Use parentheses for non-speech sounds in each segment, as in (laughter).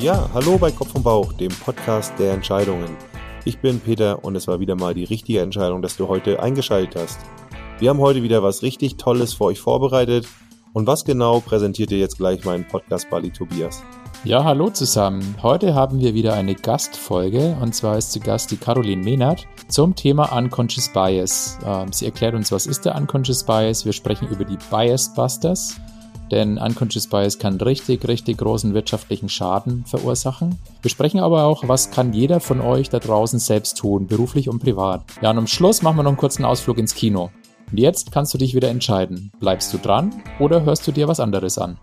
Ja, hallo bei Kopf und Bauch, dem Podcast der Entscheidungen. Ich bin Peter und es war wieder mal die richtige Entscheidung, dass du heute eingeschaltet hast. Wir haben heute wieder was richtig Tolles für euch vorbereitet. Und was genau präsentiert dir jetzt gleich mein Podcast-Buddy Tobias? Ja, hallo zusammen. Heute haben wir wieder eine Gastfolge und zwar ist zu Gast die Caroline Mehnert zum Thema Unconscious Bias. Ähm, sie erklärt uns, was ist der Unconscious Bias. Wir sprechen über die Bias Busters denn Unconscious Bias kann richtig, richtig großen wirtschaftlichen Schaden verursachen. Wir sprechen aber auch, was kann jeder von euch da draußen selbst tun, beruflich und privat. Ja, und am Schluss machen wir noch einen kurzen Ausflug ins Kino. Und jetzt kannst du dich wieder entscheiden. Bleibst du dran oder hörst du dir was anderes an?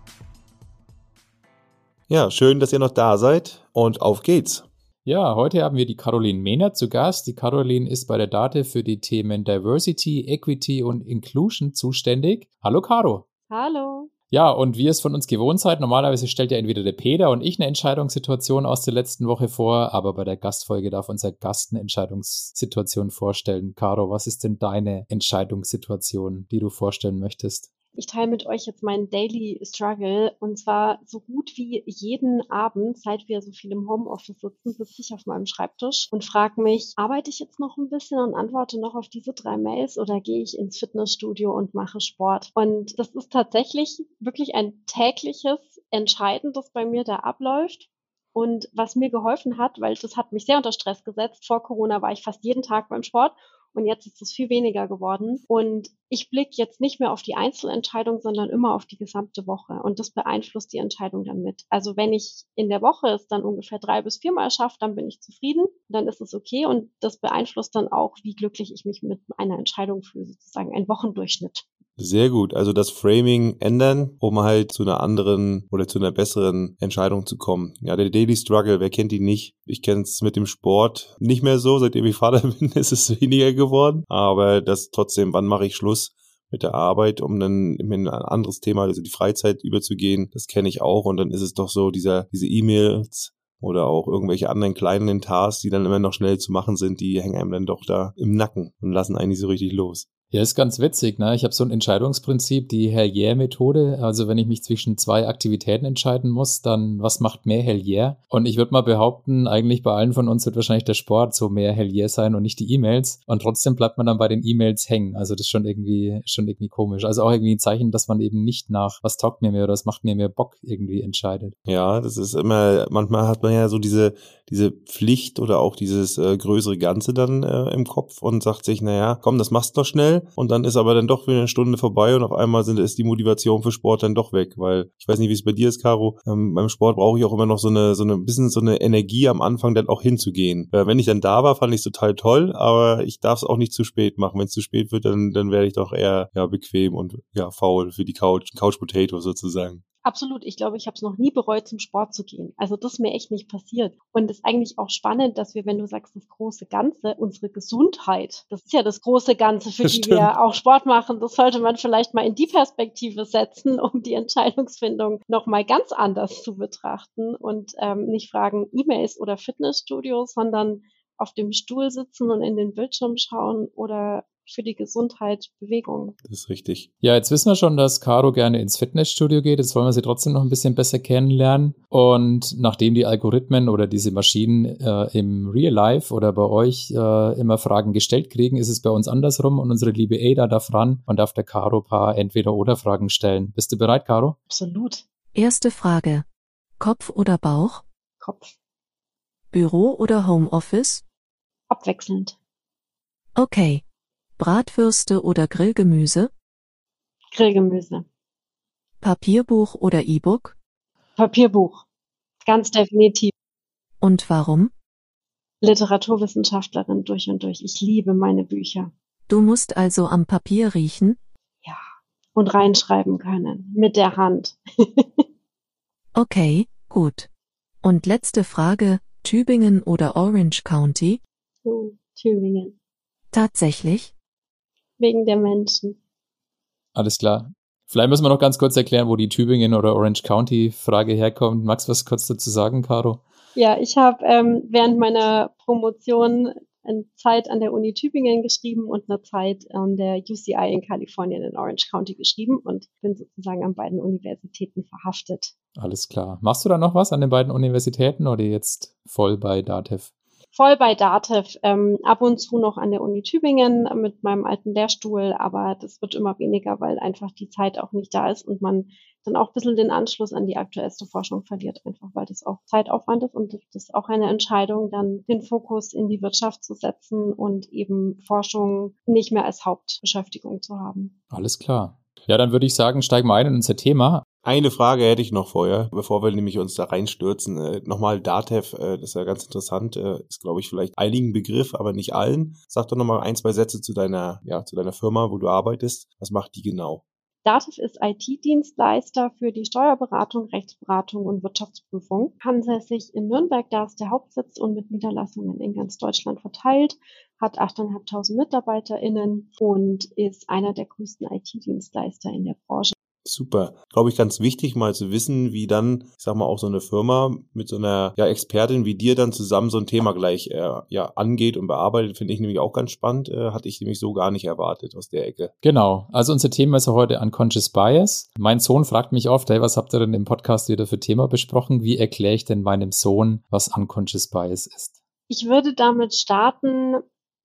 Ja, schön, dass ihr noch da seid und auf geht's. Ja, heute haben wir die Caroline Mehner zu Gast. Die Caroline ist bei der Date für die Themen Diversity, Equity und Inclusion zuständig. Hallo Caro. Hallo. Ja, und wie es von uns gewohnt seid, normalerweise stellt ja entweder der Peter und ich eine Entscheidungssituation aus der letzten Woche vor, aber bei der Gastfolge darf unser Gast eine Entscheidungssituation vorstellen. Caro, was ist denn deine Entscheidungssituation, die du vorstellen möchtest? Ich teile mit euch jetzt meinen Daily Struggle und zwar so gut wie jeden Abend, seit wir so viel im Homeoffice sitzen, sitze ich auf meinem Schreibtisch und frage mich, arbeite ich jetzt noch ein bisschen und antworte noch auf diese drei Mails oder gehe ich ins Fitnessstudio und mache Sport? Und das ist tatsächlich wirklich ein tägliches Entscheiden, das bei mir da abläuft. Und was mir geholfen hat, weil das hat mich sehr unter Stress gesetzt. Vor Corona war ich fast jeden Tag beim Sport und jetzt ist es viel weniger geworden. Und ich blicke jetzt nicht mehr auf die Einzelentscheidung, sondern immer auf die gesamte Woche. Und das beeinflusst die Entscheidung dann mit. Also wenn ich in der Woche es dann ungefähr drei bis viermal schaffe, dann bin ich zufrieden. Dann ist es okay. Und das beeinflusst dann auch, wie glücklich ich mich mit einer Entscheidung fühle, sozusagen ein Wochendurchschnitt. Sehr gut. Also das Framing ändern, um halt zu einer anderen oder zu einer besseren Entscheidung zu kommen. Ja, der Daily Struggle, wer kennt ihn nicht? Ich kenne es mit dem Sport nicht mehr so. Seitdem ich Vater (laughs) bin, ist es weniger geworden. Aber das trotzdem, wann mache ich Schluss? mit der Arbeit, um dann in ein anderes Thema, also die Freizeit überzugehen. Das kenne ich auch. Und dann ist es doch so, dieser, diese E-Mails oder auch irgendwelche anderen kleinen Tasks, die dann immer noch schnell zu machen sind, die hängen einem dann doch da im Nacken und lassen eigentlich so richtig los. Ja, ist ganz witzig, ne? Ich habe so ein Entscheidungsprinzip, die Hell-Yeah-Methode. Also wenn ich mich zwischen zwei Aktivitäten entscheiden muss, dann was macht mehr Hell-Yeah? Und ich würde mal behaupten, eigentlich bei allen von uns wird wahrscheinlich der Sport so mehr Hell-Yeah sein und nicht die E-Mails. Und trotzdem bleibt man dann bei den E-Mails hängen. Also das ist schon irgendwie, schon irgendwie komisch. Also auch irgendwie ein Zeichen, dass man eben nicht nach, was taugt mir mehr oder was macht mir mehr Bock irgendwie entscheidet. Ja, das ist immer, manchmal hat man ja so diese, diese Pflicht oder auch dieses äh, größere Ganze dann äh, im Kopf und sagt sich, naja, komm, das machst du doch schnell und dann ist aber dann doch wieder eine Stunde vorbei und auf einmal sind, ist die Motivation für Sport dann doch weg, weil ich weiß nicht, wie es bei dir ist, Caro. Ähm, beim Sport brauche ich auch immer noch so eine, so eine bisschen so eine Energie am Anfang dann auch hinzugehen. Äh, wenn ich dann da war, fand ich es total toll, aber ich darf es auch nicht zu spät machen. Wenn es zu spät wird, dann, dann werde ich doch eher ja bequem und ja faul für die Couch, Couch Potato sozusagen. Absolut. Ich glaube, ich habe es noch nie bereut, zum Sport zu gehen. Also das ist mir echt nicht passiert. Und es ist eigentlich auch spannend, dass wir, wenn du sagst, das große Ganze, unsere Gesundheit, das ist ja das große Ganze, für das die stimmt. wir auch Sport machen. Das sollte man vielleicht mal in die Perspektive setzen, um die Entscheidungsfindung nochmal ganz anders zu betrachten und ähm, nicht fragen E-Mails oder Fitnessstudios, sondern auf dem Stuhl sitzen und in den Bildschirm schauen oder für die Gesundheit Bewegung. Das ist richtig. Ja, jetzt wissen wir schon, dass Caro gerne ins Fitnessstudio geht. Jetzt wollen wir sie trotzdem noch ein bisschen besser kennenlernen. Und nachdem die Algorithmen oder diese Maschinen äh, im Real Life oder bei euch äh, immer Fragen gestellt kriegen, ist es bei uns andersrum und unsere liebe Ada darf ran und darf der Caro paar Entweder-Oder-Fragen stellen. Bist du bereit, Caro? Absolut. Erste Frage. Kopf oder Bauch? Kopf. Büro oder Homeoffice? Abwechselnd. Okay. Bratwürste oder Grillgemüse? Grillgemüse. Papierbuch oder E-Book? Papierbuch. Ganz definitiv. Und warum? Literaturwissenschaftlerin durch und durch. Ich liebe meine Bücher. Du musst also am Papier riechen? Ja. Und reinschreiben können. Mit der Hand. (laughs) okay, gut. Und letzte Frage. Tübingen oder Orange County? Oh, Tübingen. Tatsächlich? Wegen der Menschen. Alles klar. Vielleicht müssen wir noch ganz kurz erklären, wo die Tübingen oder Orange County Frage herkommt. Magst du was kurz dazu sagen, Caro? Ja, ich habe ähm, während meiner Promotion eine Zeit an der Uni Tübingen geschrieben und eine Zeit an der UCI in Kalifornien in Orange County geschrieben und bin sozusagen an beiden Universitäten verhaftet. Alles klar. Machst du da noch was an den beiden Universitäten oder jetzt voll bei DATEV? Voll bei DATEV, ähm, ab und zu noch an der Uni Tübingen mit meinem alten Lehrstuhl, aber das wird immer weniger, weil einfach die Zeit auch nicht da ist und man dann auch ein bisschen den Anschluss an die aktuellste Forschung verliert, einfach weil das auch Zeitaufwand ist und das ist auch eine Entscheidung, dann den Fokus in die Wirtschaft zu setzen und eben Forschung nicht mehr als Hauptbeschäftigung zu haben. Alles klar. Ja, dann würde ich sagen, steigen wir ein in unser Thema. Eine Frage hätte ich noch vorher, bevor wir nämlich uns da reinstürzen. Äh, nochmal DATEV, äh, das ist ja ganz interessant, äh, ist glaube ich vielleicht einigen Begriff, aber nicht allen. Sag doch nochmal ein, zwei Sätze zu deiner, ja, zu deiner Firma, wo du arbeitest. Was macht die genau? DATEV ist IT-Dienstleister für die Steuerberatung, Rechtsberatung und Wirtschaftsprüfung. Ansässig in Nürnberg, da ist der Hauptsitz und mit Niederlassungen in ganz Deutschland verteilt, hat 8.500 MitarbeiterInnen und ist einer der größten IT-Dienstleister in der Branche. Super. Glaube ich, ganz wichtig, mal zu wissen, wie dann, ich sag mal, auch so eine Firma mit so einer ja, Expertin wie dir dann zusammen so ein Thema gleich äh, ja, angeht und bearbeitet, finde ich nämlich auch ganz spannend. Äh, hatte ich nämlich so gar nicht erwartet aus der Ecke. Genau. Also unser Thema ist ja heute Unconscious Bias. Mein Sohn fragt mich oft, hey, was habt ihr denn im Podcast wieder für Thema besprochen? Wie erkläre ich denn meinem Sohn, was Unconscious Bias ist? Ich würde damit starten,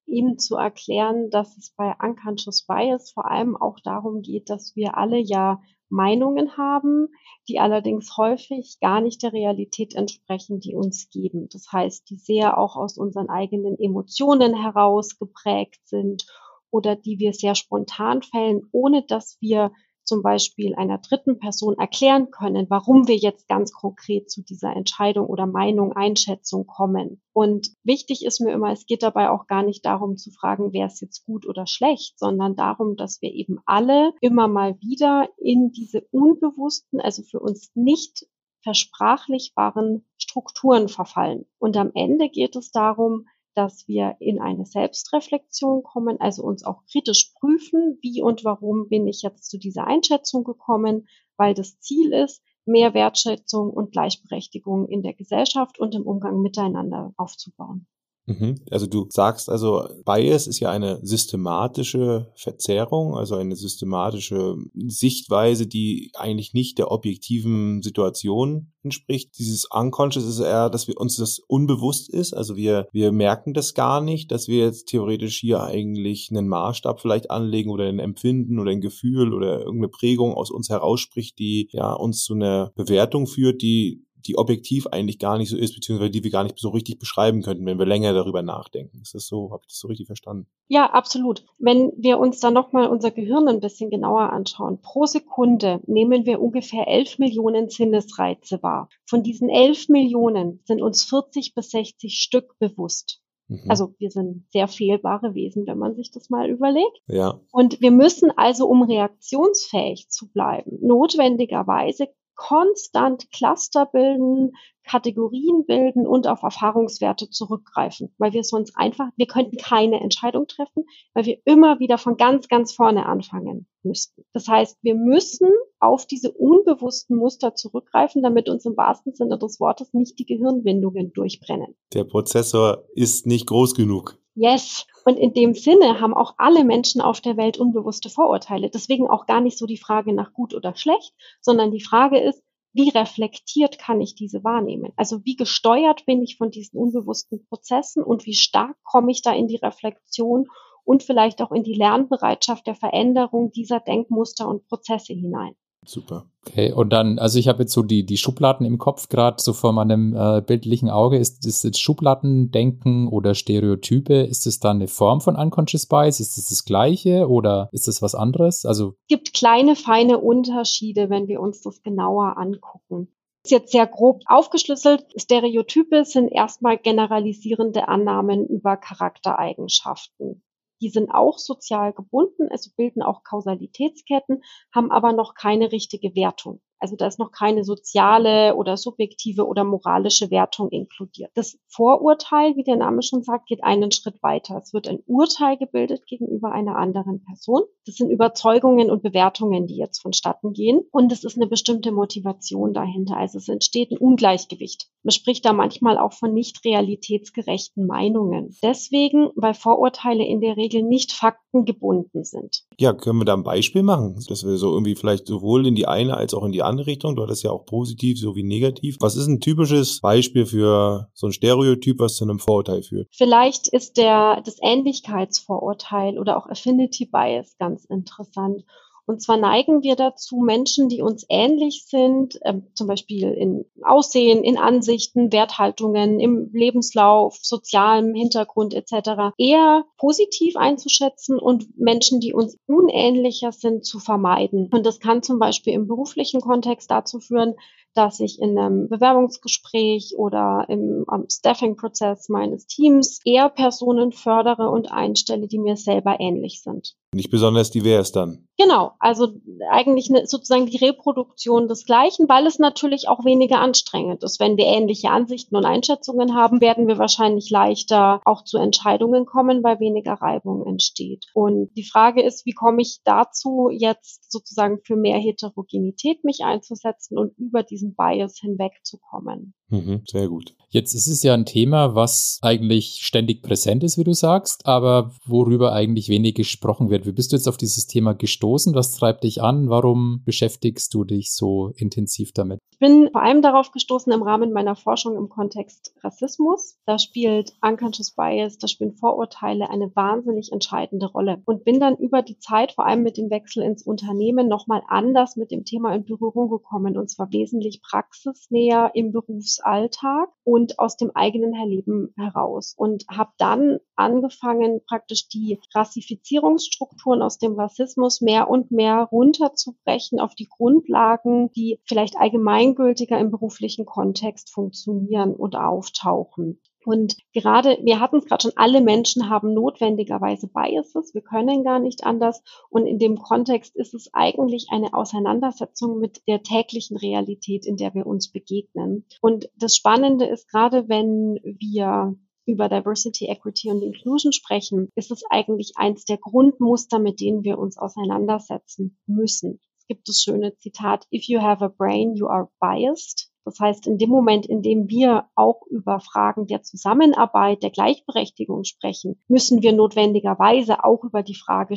ihm zu erklären, dass es bei Unconscious Bias vor allem auch darum geht, dass wir alle ja Meinungen haben, die allerdings häufig gar nicht der Realität entsprechen, die uns geben. Das heißt, die sehr auch aus unseren eigenen Emotionen heraus geprägt sind oder die wir sehr spontan fällen, ohne dass wir zum Beispiel einer dritten Person erklären können, warum wir jetzt ganz konkret zu dieser Entscheidung oder Meinung, Einschätzung kommen. Und wichtig ist mir immer, es geht dabei auch gar nicht darum zu fragen, wer ist jetzt gut oder schlecht, sondern darum, dass wir eben alle immer mal wieder in diese unbewussten, also für uns nicht versprachlichbaren Strukturen verfallen. Und am Ende geht es darum, dass wir in eine Selbstreflexion kommen, also uns auch kritisch prüfen, wie und warum bin ich jetzt zu dieser Einschätzung gekommen, weil das Ziel ist, mehr Wertschätzung und Gleichberechtigung in der Gesellschaft und im Umgang miteinander aufzubauen. Mhm. Also du sagst also, Bias ist ja eine systematische Verzerrung, also eine systematische Sichtweise, die eigentlich nicht der objektiven Situation entspricht. Dieses Unconscious ist eher, dass wir uns das unbewusst ist, also wir, wir merken das gar nicht, dass wir jetzt theoretisch hier eigentlich einen Maßstab vielleicht anlegen oder ein Empfinden oder ein Gefühl oder irgendeine Prägung aus uns herausspricht, die ja uns zu einer Bewertung führt, die die objektiv eigentlich gar nicht so ist, beziehungsweise die wir gar nicht so richtig beschreiben könnten, wenn wir länger darüber nachdenken. Ist das so? Habe ich das so richtig verstanden? Ja, absolut. Wenn wir uns dann nochmal unser Gehirn ein bisschen genauer anschauen. Pro Sekunde nehmen wir ungefähr 11 Millionen Sinnesreize wahr. Von diesen 11 Millionen sind uns 40 bis 60 Stück bewusst. Mhm. Also wir sind sehr fehlbare Wesen, wenn man sich das mal überlegt. Ja. Und wir müssen also, um reaktionsfähig zu bleiben, notwendigerweise konstant Cluster bilden, Kategorien bilden und auf Erfahrungswerte zurückgreifen, weil wir sonst einfach, wir könnten keine Entscheidung treffen, weil wir immer wieder von ganz, ganz vorne anfangen müssten. Das heißt, wir müssen auf diese unbewussten Muster zurückgreifen, damit uns im wahrsten Sinne des Wortes nicht die Gehirnwindungen durchbrennen. Der Prozessor ist nicht groß genug. Yes. Und in dem Sinne haben auch alle Menschen auf der Welt unbewusste Vorurteile. Deswegen auch gar nicht so die Frage nach gut oder schlecht, sondern die Frage ist, wie reflektiert kann ich diese wahrnehmen? Also wie gesteuert bin ich von diesen unbewussten Prozessen und wie stark komme ich da in die Reflexion und vielleicht auch in die Lernbereitschaft der Veränderung dieser Denkmuster und Prozesse hinein? Super. Okay, und dann, also ich habe jetzt so die, die Schubladen im Kopf gerade so vor meinem äh, bildlichen Auge. Ist das jetzt Schubladendenken oder Stereotype? Ist das dann eine Form von Unconscious Bias? Ist das das Gleiche oder ist das was anderes? Also es gibt kleine, feine Unterschiede, wenn wir uns das genauer angucken. Ist jetzt sehr grob aufgeschlüsselt. Stereotype sind erstmal generalisierende Annahmen über Charaktereigenschaften. Die sind auch sozial gebunden, also bilden auch Kausalitätsketten, haben aber noch keine richtige Wertung. Also da ist noch keine soziale oder subjektive oder moralische Wertung inkludiert. Das Vorurteil, wie der Name schon sagt, geht einen Schritt weiter. Es wird ein Urteil gebildet gegenüber einer anderen Person. Das sind Überzeugungen und Bewertungen, die jetzt vonstatten gehen. Und es ist eine bestimmte Motivation dahinter. Also es entsteht ein Ungleichgewicht. Man spricht da manchmal auch von nicht realitätsgerechten Meinungen. Deswegen, weil Vorurteile in der Regel nicht faktengebunden sind. Ja, können wir da ein Beispiel machen, dass wir so irgendwie vielleicht sowohl in die eine als auch in die andere Richtung, du hattest ja auch positiv sowie negativ. Was ist ein typisches Beispiel für so ein Stereotyp, was zu einem Vorurteil führt? Vielleicht ist der, das Ähnlichkeitsvorurteil oder auch Affinity Bias ganz interessant. Und zwar neigen wir dazu, Menschen, die uns ähnlich sind, äh, zum Beispiel in Aussehen, in Ansichten, Werthaltungen, im Lebenslauf, sozialem Hintergrund etc., eher positiv einzuschätzen und Menschen, die uns unähnlicher sind, zu vermeiden. Und das kann zum Beispiel im beruflichen Kontext dazu führen, dass ich in einem Bewerbungsgespräch oder im Staffing-Prozess meines Teams eher Personen fördere und einstelle, die mir selber ähnlich sind. Nicht besonders divers dann. Genau, also eigentlich eine, sozusagen die Reproduktion des Gleichen, weil es natürlich auch weniger anstrengend ist. Wenn wir ähnliche Ansichten und Einschätzungen haben, werden wir wahrscheinlich leichter auch zu Entscheidungen kommen, weil weniger Reibung entsteht. Und die Frage ist, wie komme ich dazu, jetzt sozusagen für mehr Heterogenität mich einzusetzen und über diesen Bias hinwegzukommen? Mhm, sehr gut. Jetzt ist es ja ein Thema, was eigentlich ständig präsent ist, wie du sagst, aber worüber eigentlich wenig gesprochen wird. Wie bist du jetzt auf dieses Thema gestoßen? Was treibt dich an? Warum beschäftigst du dich so intensiv damit? Ich bin vor allem darauf gestoßen im Rahmen meiner Forschung im Kontext Rassismus. Da spielt Unconscious Bias, da spielen Vorurteile eine wahnsinnig entscheidende Rolle und bin dann über die Zeit, vor allem mit dem Wechsel ins Unternehmen, nochmal anders mit dem Thema in Berührung gekommen und zwar wesentlich praxisnäher im Berufsalltag und aus dem eigenen Erleben heraus und habe dann angefangen, praktisch die Rassifizierungsstrukturen aus dem Rassismus mehr und mehr runterzubrechen auf die Grundlagen, die vielleicht allgemeingültiger im beruflichen Kontext funktionieren und auftauchen. Und gerade, wir hatten es gerade schon, alle Menschen haben notwendigerweise Biases. Wir können gar nicht anders. Und in dem Kontext ist es eigentlich eine Auseinandersetzung mit der täglichen Realität, in der wir uns begegnen. Und das Spannende ist gerade, wenn wir über Diversity, Equity und Inclusion sprechen, ist es eigentlich eins der Grundmuster, mit denen wir uns auseinandersetzen müssen. Es gibt das schöne Zitat, if you have a brain, you are biased. Das heißt, in dem Moment, in dem wir auch über Fragen der Zusammenarbeit, der Gleichberechtigung sprechen, müssen wir notwendigerweise auch über die Frage,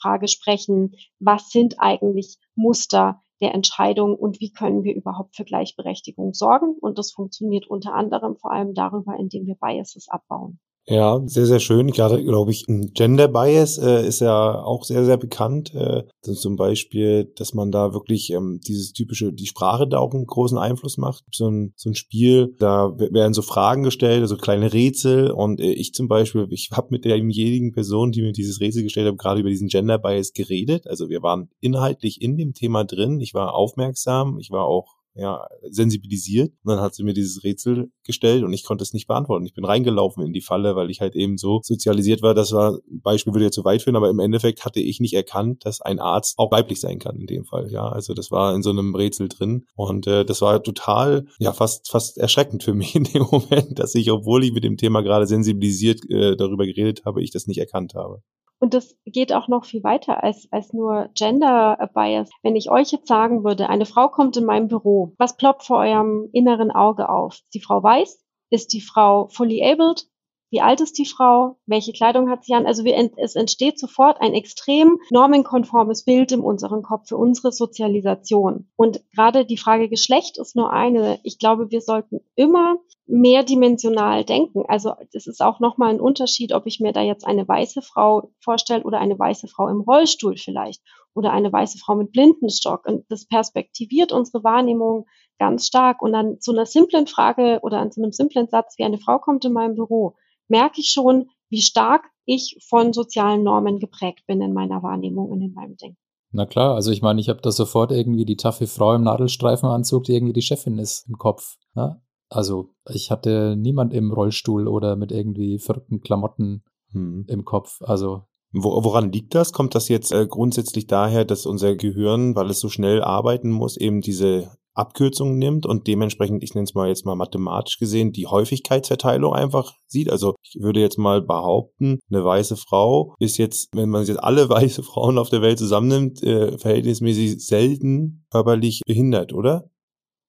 Frage sprechen, was sind eigentlich Muster der Entscheidung und wie können wir überhaupt für Gleichberechtigung sorgen. Und das funktioniert unter anderem vor allem darüber, indem wir Biases abbauen. Ja, sehr, sehr schön. Gerade, glaube ich, Gender Bias äh, ist ja auch sehr, sehr bekannt. Äh, zum Beispiel, dass man da wirklich ähm, dieses typische, die Sprache da auch einen großen Einfluss macht. So ein, so ein Spiel, da werden so Fragen gestellt, also kleine Rätsel. Und äh, ich zum Beispiel, ich habe mit derjenigen Person, die mir dieses Rätsel gestellt hat, gerade über diesen Gender Bias geredet. Also wir waren inhaltlich in dem Thema drin. Ich war aufmerksam, ich war auch ja, sensibilisiert. Und dann hat sie mir dieses Rätsel gestellt und ich konnte es nicht beantworten. Ich bin reingelaufen in die Falle, weil ich halt eben so sozialisiert war. Das war, Beispiel würde ja zu weit führen, aber im Endeffekt hatte ich nicht erkannt, dass ein Arzt auch weiblich sein kann in dem Fall. Ja, also das war in so einem Rätsel drin und äh, das war total, ja, fast, fast erschreckend für (laughs) mich in dem Moment, dass ich, obwohl ich mit dem Thema gerade sensibilisiert äh, darüber geredet habe, ich das nicht erkannt habe. Und das geht auch noch viel weiter als, als nur Gender Bias. Wenn ich euch jetzt sagen würde, eine Frau kommt in mein Büro, was ploppt vor eurem inneren Auge auf? Ist die Frau weiß? Ist die Frau fully abled? Wie alt ist die Frau? Welche Kleidung hat sie an? Also wir, es entsteht sofort ein extrem normenkonformes Bild in unserem Kopf für unsere Sozialisation. Und gerade die Frage Geschlecht ist nur eine. Ich glaube, wir sollten immer mehrdimensional denken. Also es ist auch nochmal ein Unterschied, ob ich mir da jetzt eine weiße Frau vorstelle oder eine weiße Frau im Rollstuhl vielleicht oder eine weiße Frau mit Blindenstock. Und das perspektiviert unsere Wahrnehmung ganz stark. Und an so einer simplen Frage oder an so einem simplen Satz wie eine Frau kommt in meinem Büro, merke ich schon, wie stark ich von sozialen Normen geprägt bin in meiner Wahrnehmung und in meinem Denken. Na klar, also ich meine, ich habe da sofort irgendwie die taffe Frau im Nadelstreifenanzug, die irgendwie die Chefin ist im Kopf. Ja? Also ich hatte niemand im Rollstuhl oder mit irgendwie verrückten Klamotten hm. im Kopf. Also woran liegt das? Kommt das jetzt äh, grundsätzlich daher, dass unser Gehirn, weil es so schnell arbeiten muss, eben diese Abkürzungen nimmt und dementsprechend, ich nenne es mal jetzt mal mathematisch gesehen, die Häufigkeitsverteilung einfach sieht. Also ich würde jetzt mal behaupten, eine weiße Frau ist jetzt, wenn man jetzt alle (laughs) weiße Frauen auf der Welt zusammennimmt, äh, verhältnismäßig selten körperlich behindert, oder?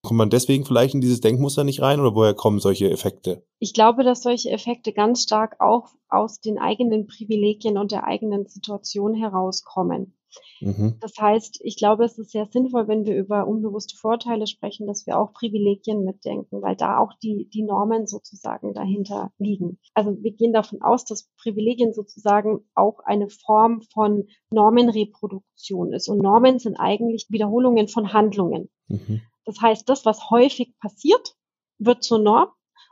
Kommt man deswegen vielleicht in dieses Denkmuster nicht rein oder woher kommen solche Effekte? Ich glaube, dass solche Effekte ganz stark auch aus den eigenen Privilegien und der eigenen Situation herauskommen. Mhm. Das heißt, ich glaube, es ist sehr sinnvoll, wenn wir über unbewusste Vorteile sprechen, dass wir auch Privilegien mitdenken, weil da auch die, die Normen sozusagen dahinter liegen. Also wir gehen davon aus, dass Privilegien sozusagen auch eine Form von Normenreproduktion ist. Und Normen sind eigentlich Wiederholungen von Handlungen. Mhm. Das heißt, das, was häufig passiert, wird zur Norm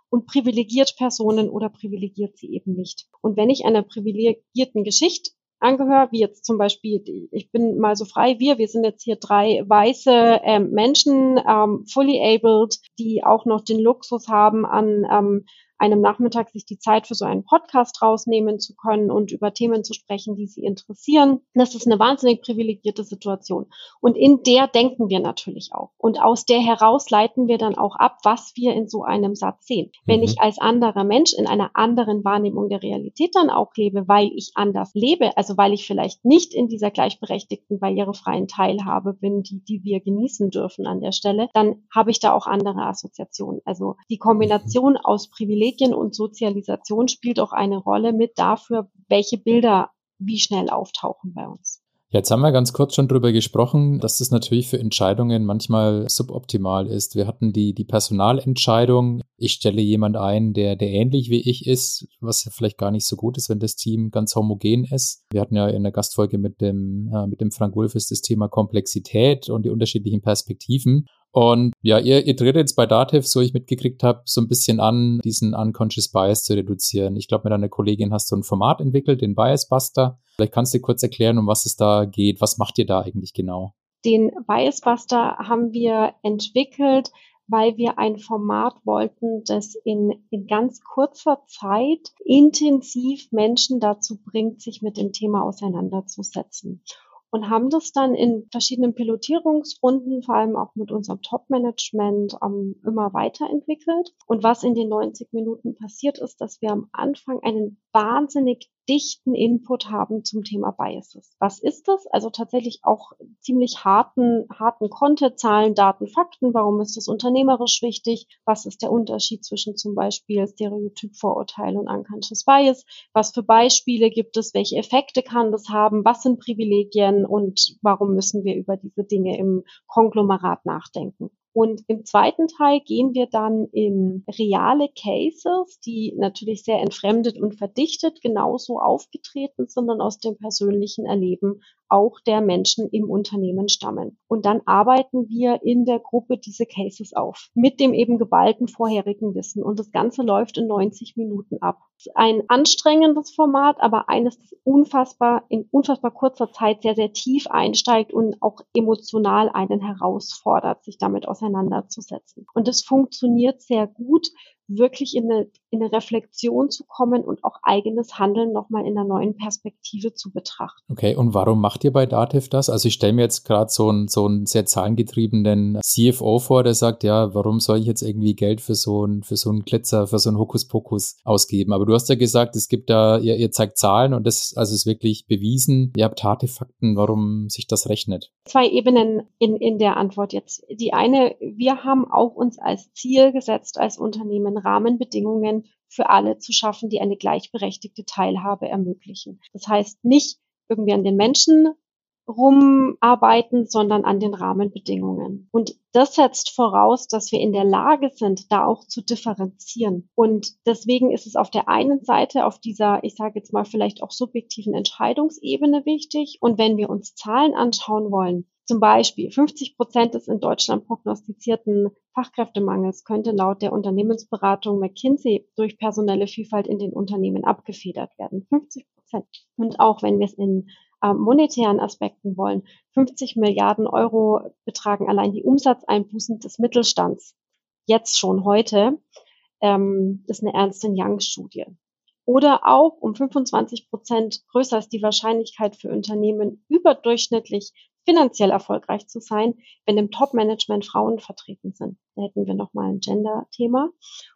und privilegiert Personen oder privilegiert sie eben nicht. Und wenn ich einer privilegierten Geschichte angehöre, wie jetzt zum Beispiel, ich bin mal so frei, wir, wir sind jetzt hier drei weiße ähm, Menschen, ähm, fully abled, die auch noch den Luxus haben an ähm, einem Nachmittag sich die Zeit für so einen Podcast rausnehmen zu können und über Themen zu sprechen, die sie interessieren. Das ist eine wahnsinnig privilegierte Situation. Und in der denken wir natürlich auch. Und aus der heraus leiten wir dann auch ab, was wir in so einem Satz sehen. Wenn mhm. ich als anderer Mensch in einer anderen Wahrnehmung der Realität dann auch lebe, weil ich anders lebe, also weil ich vielleicht nicht in dieser gleichberechtigten, barrierefreien Teilhabe bin, die, die wir genießen dürfen an der Stelle, dann habe ich da auch andere Assoziationen. Also die Kombination aus Privilegien Medien und Sozialisation spielt auch eine Rolle mit dafür, welche Bilder wie schnell auftauchen bei uns. Jetzt haben wir ganz kurz schon drüber gesprochen, dass das natürlich für Entscheidungen manchmal suboptimal ist. Wir hatten die, die Personalentscheidung. Ich stelle jemand ein, der, der ähnlich wie ich ist, was vielleicht gar nicht so gut ist, wenn das Team ganz homogen ist. Wir hatten ja in der Gastfolge mit dem, äh, mit dem Frank Wulfes das Thema Komplexität und die unterschiedlichen Perspektiven. Und ja, ihr, ihr dreht jetzt bei Dativ, so ich mitgekriegt habe, so ein bisschen an, diesen Unconscious Bias zu reduzieren. Ich glaube, mit deiner Kollegin hast du ein Format entwickelt, den Bias Buster. Vielleicht kannst du kurz erklären, um was es da geht. Was macht ihr da eigentlich genau? Den Bias Buster haben wir entwickelt, weil wir ein Format wollten, das in, in ganz kurzer Zeit intensiv Menschen dazu bringt, sich mit dem Thema auseinanderzusetzen und haben das dann in verschiedenen Pilotierungsrunden, vor allem auch mit unserem Top-Management, ähm, immer weiterentwickelt. Und was in den 90 Minuten passiert ist, dass wir am Anfang einen wahnsinnig dichten Input haben zum Thema Biases. Was ist das? Also tatsächlich auch ziemlich harten, harten Content, Zahlen, Daten, Fakten. Warum ist das unternehmerisch wichtig? Was ist der Unterschied zwischen zum Beispiel Stereotypvorurteil und Unconscious Bias? Was für Beispiele gibt es? Welche Effekte kann das haben? Was sind Privilegien? Und warum müssen wir über diese Dinge im Konglomerat nachdenken? Und im zweiten Teil gehen wir dann in reale Cases, die natürlich sehr entfremdet und verdichtet genauso aufgetreten sind und aus dem persönlichen Erleben auch der Menschen im Unternehmen stammen. Und dann arbeiten wir in der Gruppe diese Cases auf mit dem eben geballten vorherigen Wissen. Und das Ganze läuft in 90 Minuten ab. Ein anstrengendes Format, aber eines, das unfassbar, in unfassbar kurzer Zeit sehr, sehr tief einsteigt und auch emotional einen herausfordert, sich damit auseinanderzusetzen. Und das funktioniert sehr gut, wirklich in eine, in eine Reflexion zu kommen und auch eigenes Handeln nochmal in einer neuen Perspektive zu betrachten. Okay, und warum macht ihr bei Dativ das? Also ich stelle mir jetzt gerade so einen, so einen sehr zahlengetriebenen CFO vor, der sagt, ja, warum soll ich jetzt irgendwie Geld für so einen, für so einen Glitzer, für so einen Hokuspokus ausgeben? Aber du hast ja gesagt, es gibt da, ihr, ihr zeigt Zahlen und das also ist wirklich bewiesen. Ihr habt harte Fakten, warum sich das rechnet. Zwei Ebenen in, in der Antwort jetzt. Die eine, wir haben auch uns als Ziel gesetzt, als Unternehmen Rahmenbedingungen für alle zu schaffen, die eine gleichberechtigte Teilhabe ermöglichen. Das heißt nicht irgendwie an den Menschen rumarbeiten, sondern an den Rahmenbedingungen. Und das setzt voraus, dass wir in der Lage sind, da auch zu differenzieren. Und deswegen ist es auf der einen Seite auf dieser, ich sage jetzt mal vielleicht auch subjektiven Entscheidungsebene wichtig. Und wenn wir uns Zahlen anschauen wollen, zum Beispiel 50 Prozent des in Deutschland prognostizierten Fachkräftemangels könnte laut der Unternehmensberatung McKinsey durch personelle Vielfalt in den Unternehmen abgefedert werden. 50 Prozent. Und auch wenn wir es in äh, monetären Aspekten wollen, 50 Milliarden Euro betragen allein die Umsatzeinbußen des Mittelstands. Jetzt schon heute ähm, ist eine Ernst Young Studie. oder auch um 25 Prozent größer ist die Wahrscheinlichkeit für Unternehmen überdurchschnittlich finanziell erfolgreich zu sein, wenn im Top-Management Frauen vertreten sind. Da hätten wir nochmal ein Gender-Thema.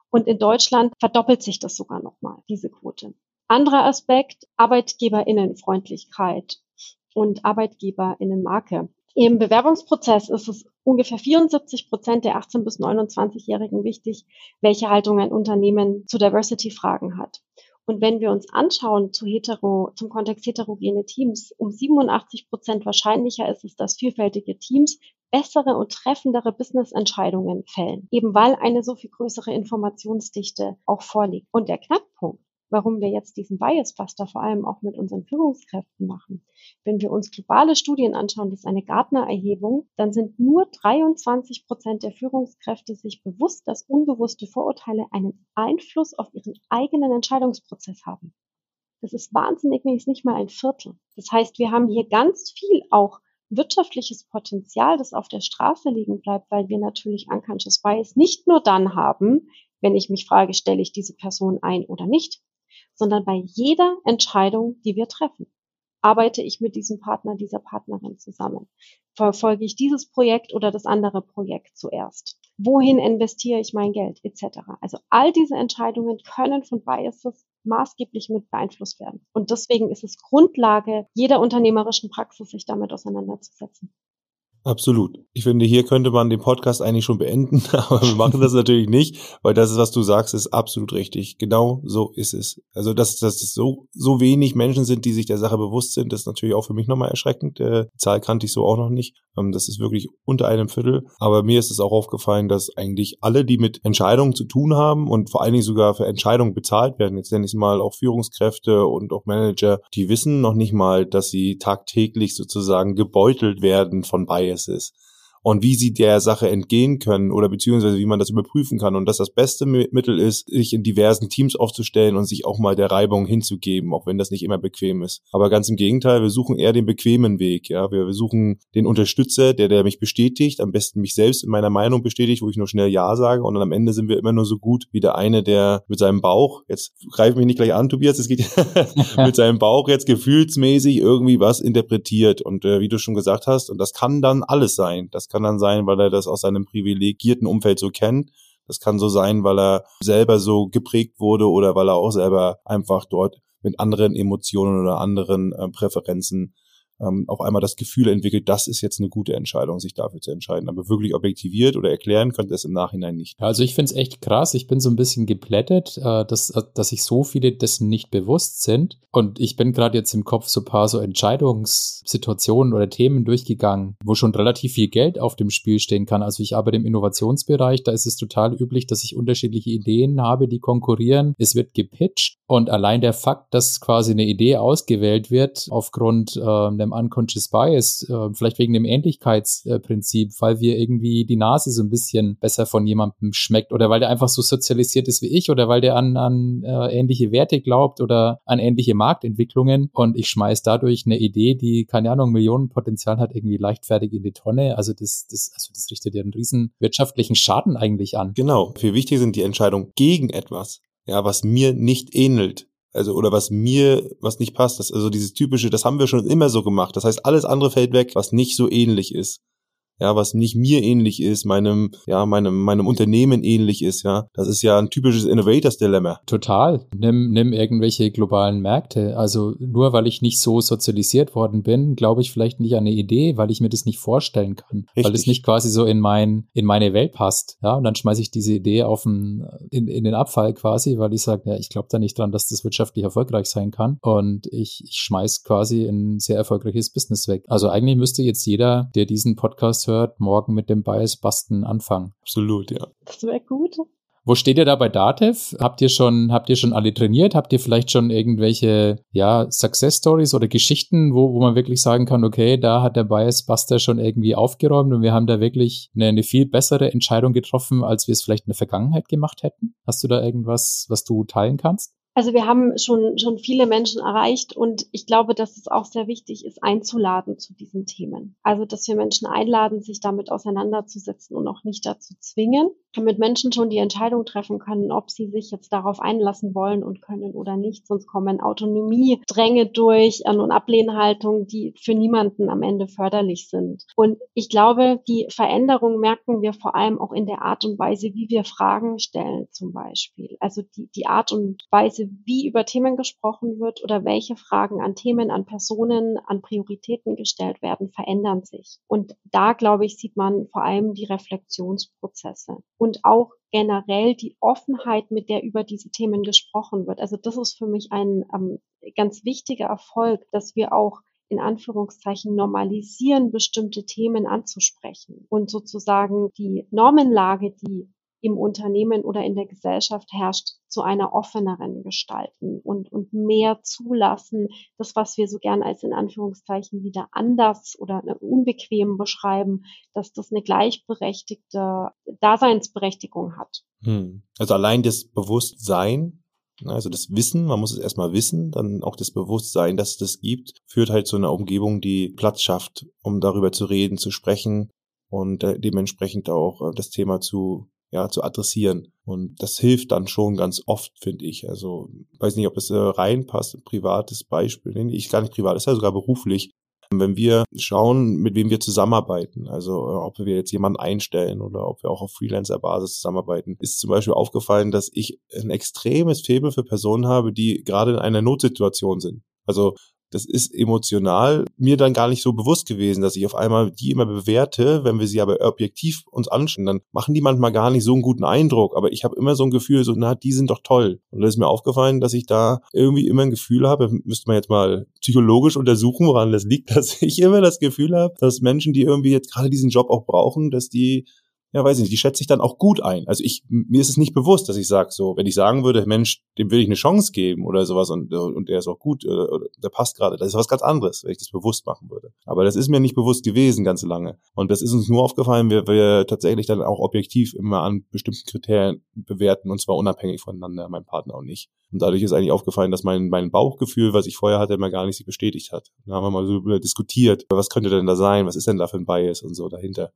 Und in Deutschland verdoppelt sich das sogar nochmal, diese Quote. Anderer Aspekt, Arbeitgeberinnenfreundlichkeit und Arbeitgeberinnenmarke. Im Bewerbungsprozess ist es ungefähr 74 Prozent der 18 bis 29-Jährigen wichtig, welche Haltung ein Unternehmen zu Diversity-Fragen hat. Und wenn wir uns anschauen zu hetero, zum Kontext heterogene Teams, um 87 Prozent wahrscheinlicher ist es, dass vielfältige Teams bessere und treffendere Business-Entscheidungen fällen, eben weil eine so viel größere Informationsdichte auch vorliegt. Und der Knackpunkt warum wir jetzt diesen Bias-Buster vor allem auch mit unseren Führungskräften machen. Wenn wir uns globale Studien anschauen, das ist eine Gartner-Erhebung, dann sind nur 23 Prozent der Führungskräfte sich bewusst, dass unbewusste Vorurteile einen Einfluss auf ihren eigenen Entscheidungsprozess haben. Das ist wahnsinnig wenig, nicht mal ein Viertel. Das heißt, wir haben hier ganz viel auch wirtschaftliches Potenzial, das auf der Straße liegen bleibt, weil wir natürlich Unconscious Bias nicht nur dann haben, wenn ich mich frage, stelle ich diese Person ein oder nicht, sondern bei jeder Entscheidung, die wir treffen. Arbeite ich mit diesem Partner, dieser Partnerin zusammen? Verfolge ich dieses Projekt oder das andere Projekt zuerst? Wohin investiere ich mein Geld etc. Also all diese Entscheidungen können von Biases maßgeblich mit beeinflusst werden. Und deswegen ist es Grundlage jeder unternehmerischen Praxis, sich damit auseinanderzusetzen. Absolut. Ich finde, hier könnte man den Podcast eigentlich schon beenden, (laughs) aber wir machen das natürlich nicht, weil das ist, was du sagst, ist absolut richtig. Genau so ist es. Also, dass, dass es so, so wenig Menschen sind, die sich der Sache bewusst sind, das ist natürlich auch für mich nochmal erschreckend. Die Zahl kannte ich so auch noch nicht. Ähm, das ist wirklich unter einem Viertel. Aber mir ist es auch aufgefallen, dass eigentlich alle, die mit Entscheidungen zu tun haben und vor allen Dingen sogar für Entscheidungen bezahlt werden, jetzt nenne ich es mal auch Führungskräfte und auch Manager, die wissen noch nicht mal, dass sie tagtäglich sozusagen gebeutelt werden von Bias Biases und wie sie der Sache entgehen können oder beziehungsweise wie man das überprüfen kann und dass das beste Mittel ist, sich in diversen Teams aufzustellen und sich auch mal der Reibung hinzugeben, auch wenn das nicht immer bequem ist. Aber ganz im Gegenteil, wir suchen eher den bequemen Weg, ja. Wir, wir suchen den Unterstützer, der, der mich bestätigt, am besten mich selbst in meiner Meinung bestätigt, wo ich nur schnell Ja sage und dann am Ende sind wir immer nur so gut wie der eine, der mit seinem Bauch, jetzt greif mich nicht gleich an, Tobias, es geht (laughs) mit seinem Bauch jetzt gefühlsmäßig irgendwie was interpretiert und äh, wie du schon gesagt hast, und das kann dann alles sein. Das kann kann dann sein, weil er das aus seinem privilegierten Umfeld so kennt. Das kann so sein, weil er selber so geprägt wurde oder weil er auch selber einfach dort mit anderen Emotionen oder anderen äh, Präferenzen ähm, auf einmal das Gefühl entwickelt, das ist jetzt eine gute Entscheidung, sich dafür zu entscheiden. Aber wirklich objektiviert oder erklären könnte es im Nachhinein nicht. Also ich finde es echt krass. Ich bin so ein bisschen geplättet, äh, dass, äh, dass sich so viele dessen nicht bewusst sind. Und ich bin gerade jetzt im Kopf so ein paar so Entscheidungssituationen oder Themen durchgegangen, wo schon relativ viel Geld auf dem Spiel stehen kann. Also ich arbeite im Innovationsbereich, da ist es total üblich, dass ich unterschiedliche Ideen habe, die konkurrieren. Es wird gepitcht und allein der Fakt, dass quasi eine Idee ausgewählt wird aufgrund äh, einem Unconscious Bias, äh, vielleicht wegen dem Ähnlichkeitsprinzip, weil wir irgendwie die Nase so ein bisschen besser von jemandem schmeckt oder weil der einfach so sozialisiert ist wie ich oder weil der an, an äh, ähnliche Werte glaubt oder an ähnliche Marktentwicklungen und ich schmeiß dadurch eine Idee, die, keine Ahnung, Millionenpotenzial hat, irgendwie leichtfertig in die Tonne. Also das, das, also das richtet ja einen riesen wirtschaftlichen Schaden eigentlich an. Genau. Viel wichtiger sind die Entscheidungen gegen etwas ja, was mir nicht ähnelt. Also, oder was mir, was nicht passt. Das, also dieses typische, das haben wir schon immer so gemacht. Das heißt, alles andere fällt weg, was nicht so ähnlich ist ja, was nicht mir ähnlich ist, meinem, ja, meinem, meinem Unternehmen ähnlich ist, ja. Das ist ja ein typisches Innovators-Dilemma. Total. Nimm, nimm irgendwelche globalen Märkte. Also nur weil ich nicht so sozialisiert worden bin, glaube ich vielleicht nicht an eine Idee, weil ich mir das nicht vorstellen kann. Richtig. Weil es nicht quasi so in mein, in meine Welt passt. Ja, und dann schmeiße ich diese Idee auf den, in, in den Abfall quasi, weil ich sage, ja, ich glaube da nicht dran, dass das wirtschaftlich erfolgreich sein kann. Und ich, ich schmeiß quasi ein sehr erfolgreiches Business weg. Also eigentlich müsste jetzt jeder, der diesen Podcast hört, morgen mit dem Bias-Basten anfangen. Absolut, ja. Das wäre gut. Wo steht ihr da bei Datev? Habt ihr schon, habt ihr schon alle trainiert? Habt ihr vielleicht schon irgendwelche, ja, Success Stories oder Geschichten, wo, wo man wirklich sagen kann, okay, da hat der Bias Buster schon irgendwie aufgeräumt und wir haben da wirklich eine, eine viel bessere Entscheidung getroffen, als wir es vielleicht in der Vergangenheit gemacht hätten? Hast du da irgendwas, was du teilen kannst? Also wir haben schon, schon viele Menschen erreicht und ich glaube, dass es auch sehr wichtig ist, einzuladen zu diesen Themen. Also, dass wir Menschen einladen, sich damit auseinanderzusetzen und auch nicht dazu zwingen. Mit Menschen schon die Entscheidung treffen können, ob sie sich jetzt darauf einlassen wollen und können oder nicht. Sonst kommen Autonomie-Dränge durch und Ablehnhaltung, die für niemanden am Ende förderlich sind. Und ich glaube, die Veränderung merken wir vor allem auch in der Art und Weise, wie wir Fragen stellen zum Beispiel. Also die, die Art und Weise, wie über Themen gesprochen wird oder welche Fragen an Themen, an Personen, an Prioritäten gestellt werden, verändern sich. Und da, glaube ich, sieht man vor allem die Reflexionsprozesse und auch generell die Offenheit, mit der über diese Themen gesprochen wird. Also das ist für mich ein ähm, ganz wichtiger Erfolg, dass wir auch in Anführungszeichen normalisieren, bestimmte Themen anzusprechen und sozusagen die Normenlage, die im Unternehmen oder in der Gesellschaft herrscht, zu einer offeneren gestalten und, und mehr zulassen, das, was wir so gern als in Anführungszeichen wieder anders oder unbequem beschreiben, dass das eine gleichberechtigte Daseinsberechtigung hat. Hm. Also allein das Bewusstsein, ne, also das Wissen, man muss es erstmal wissen, dann auch das Bewusstsein, dass es das gibt, führt halt zu einer Umgebung, die Platz schafft, um darüber zu reden, zu sprechen und äh, dementsprechend auch äh, das Thema zu ja, zu adressieren. Und das hilft dann schon ganz oft, finde ich. Also, weiß nicht, ob es äh, reinpasst, ein privates Beispiel. Nee, ich gar nicht privat, ist ja sogar beruflich. Wenn wir schauen, mit wem wir zusammenarbeiten, also äh, ob wir jetzt jemanden einstellen oder ob wir auch auf Freelancer-Basis zusammenarbeiten, ist zum Beispiel aufgefallen, dass ich ein extremes Faible für Personen habe, die gerade in einer Notsituation sind. Also das ist emotional mir dann gar nicht so bewusst gewesen, dass ich auf einmal die immer bewerte, wenn wir sie aber objektiv uns anschauen, dann machen die manchmal gar nicht so einen guten Eindruck, aber ich habe immer so ein Gefühl, so, na, die sind doch toll. Und da ist mir aufgefallen, dass ich da irgendwie immer ein Gefühl habe, müsste man jetzt mal psychologisch untersuchen, woran das liegt, (laughs) dass ich immer das Gefühl habe, dass Menschen, die irgendwie jetzt gerade diesen Job auch brauchen, dass die ja, weiß ich nicht, die schätze ich dann auch gut ein. Also ich, mir ist es nicht bewusst, dass ich sage, so, wenn ich sagen würde, Mensch, dem will ich eine Chance geben oder sowas und, und der ist auch gut, oder, oder der passt gerade, das ist was ganz anderes, wenn ich das bewusst machen würde. Aber das ist mir nicht bewusst gewesen, ganz lange. Und das ist uns nur aufgefallen, weil wir tatsächlich dann auch objektiv immer an bestimmten Kriterien bewerten und zwar unabhängig voneinander, mein Partner und ich. Und dadurch ist eigentlich aufgefallen, dass mein, mein Bauchgefühl, was ich vorher hatte, immer gar nicht sich bestätigt hat. Da haben wir mal so diskutiert, was könnte denn da sein, was ist denn da für ein Bias und so dahinter.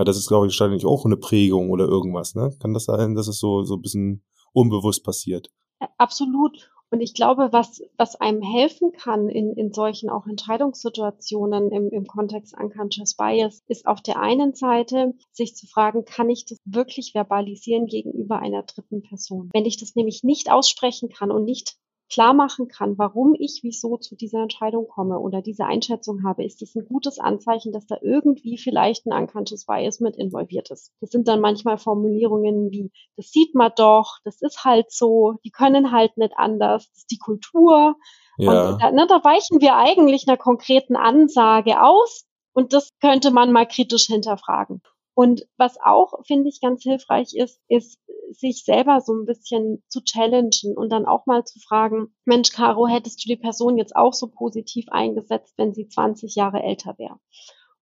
Ja, das ist, glaube ich, wahrscheinlich auch eine Prägung oder irgendwas, ne? Kann das sein, dass es so, so ein bisschen unbewusst passiert? Absolut. Und ich glaube, was, was einem helfen kann in, in solchen auch Entscheidungssituationen im, im Kontext Unconscious Bias, ist auf der einen Seite sich zu fragen, kann ich das wirklich verbalisieren gegenüber einer dritten Person? Wenn ich das nämlich nicht aussprechen kann und nicht klar machen kann, warum ich wieso zu dieser Entscheidung komme oder diese Einschätzung habe, ist das ein gutes Anzeichen, dass da irgendwie vielleicht ein unconscious bias mit involviert ist. Das sind dann manchmal Formulierungen wie, das sieht man doch, das ist halt so, die können halt nicht anders, das ist die Kultur. Ja. Und da, ne, da weichen wir eigentlich einer konkreten Ansage aus und das könnte man mal kritisch hinterfragen. Und was auch, finde ich, ganz hilfreich ist, ist, sich selber so ein bisschen zu challengen und dann auch mal zu fragen, Mensch, Caro, hättest du die Person jetzt auch so positiv eingesetzt, wenn sie 20 Jahre älter wäre?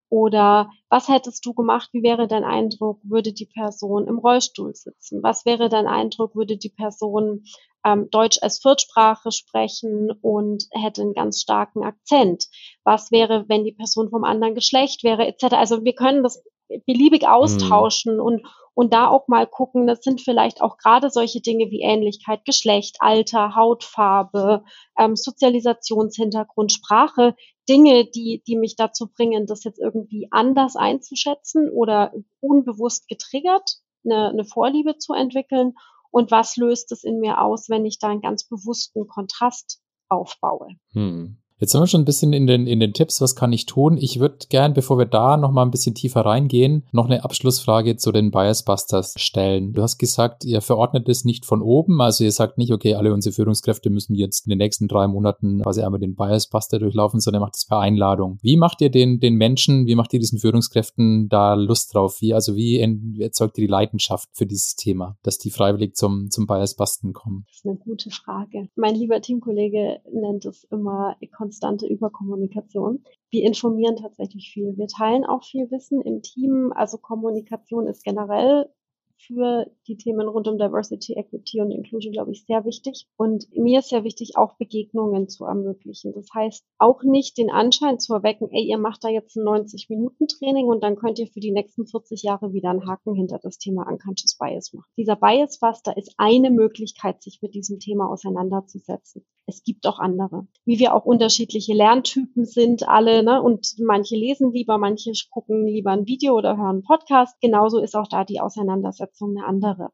Oder was hättest du gemacht? Wie wäre dein Eindruck? Würde die Person im Rollstuhl sitzen? Was wäre dein Eindruck? Würde die Person ähm, Deutsch als Viertsprache sprechen und hätte einen ganz starken Akzent? Was wäre, wenn die Person vom anderen Geschlecht wäre, etc. Also wir können das beliebig austauschen mhm. und, und da auch mal gucken, das sind vielleicht auch gerade solche Dinge wie Ähnlichkeit, Geschlecht, Alter, Hautfarbe, ähm, Sozialisationshintergrund, Sprache, Dinge, die, die mich dazu bringen, das jetzt irgendwie anders einzuschätzen oder unbewusst getriggert, eine, eine Vorliebe zu entwickeln und was löst es in mir aus, wenn ich da einen ganz bewussten Kontrast aufbaue. Hm. Jetzt sind wir schon ein bisschen in den, in den Tipps, was kann ich tun? Ich würde gern, bevor wir da noch mal ein bisschen tiefer reingehen, noch eine Abschlussfrage zu den Biasbusters stellen. Du hast gesagt, ihr verordnet es nicht von oben, also ihr sagt nicht, okay, alle unsere Führungskräfte müssen jetzt in den nächsten drei Monaten quasi einmal den Biasbuster durchlaufen, sondern ihr macht es per Einladung. Wie macht ihr den, den Menschen, wie macht ihr diesen Führungskräften da Lust drauf? Wie, also wie, erzeugt ihr die Leidenschaft für dieses Thema, dass die freiwillig zum, zum Biasbusten kommen? Das ist eine gute Frage. Mein lieber Teamkollege nennt es immer konstante Überkommunikation. Wir informieren tatsächlich viel. Wir teilen auch viel Wissen im Team. Also Kommunikation ist generell für die Themen rund um Diversity, Equity und Inclusion, glaube ich, sehr wichtig. Und mir ist sehr wichtig, auch Begegnungen zu ermöglichen. Das heißt, auch nicht den Anschein zu erwecken, ey, ihr macht da jetzt ein 90-Minuten-Training und dann könnt ihr für die nächsten 40 Jahre wieder einen Haken hinter das Thema Unconscious Bias machen. Dieser Bias Buster ist eine Möglichkeit, sich mit diesem Thema auseinanderzusetzen. Es gibt auch andere. Wie wir auch unterschiedliche Lerntypen sind, alle, ne? Und manche lesen lieber, manche gucken lieber ein Video oder hören einen Podcast. Genauso ist auch da die Auseinandersetzung eine andere.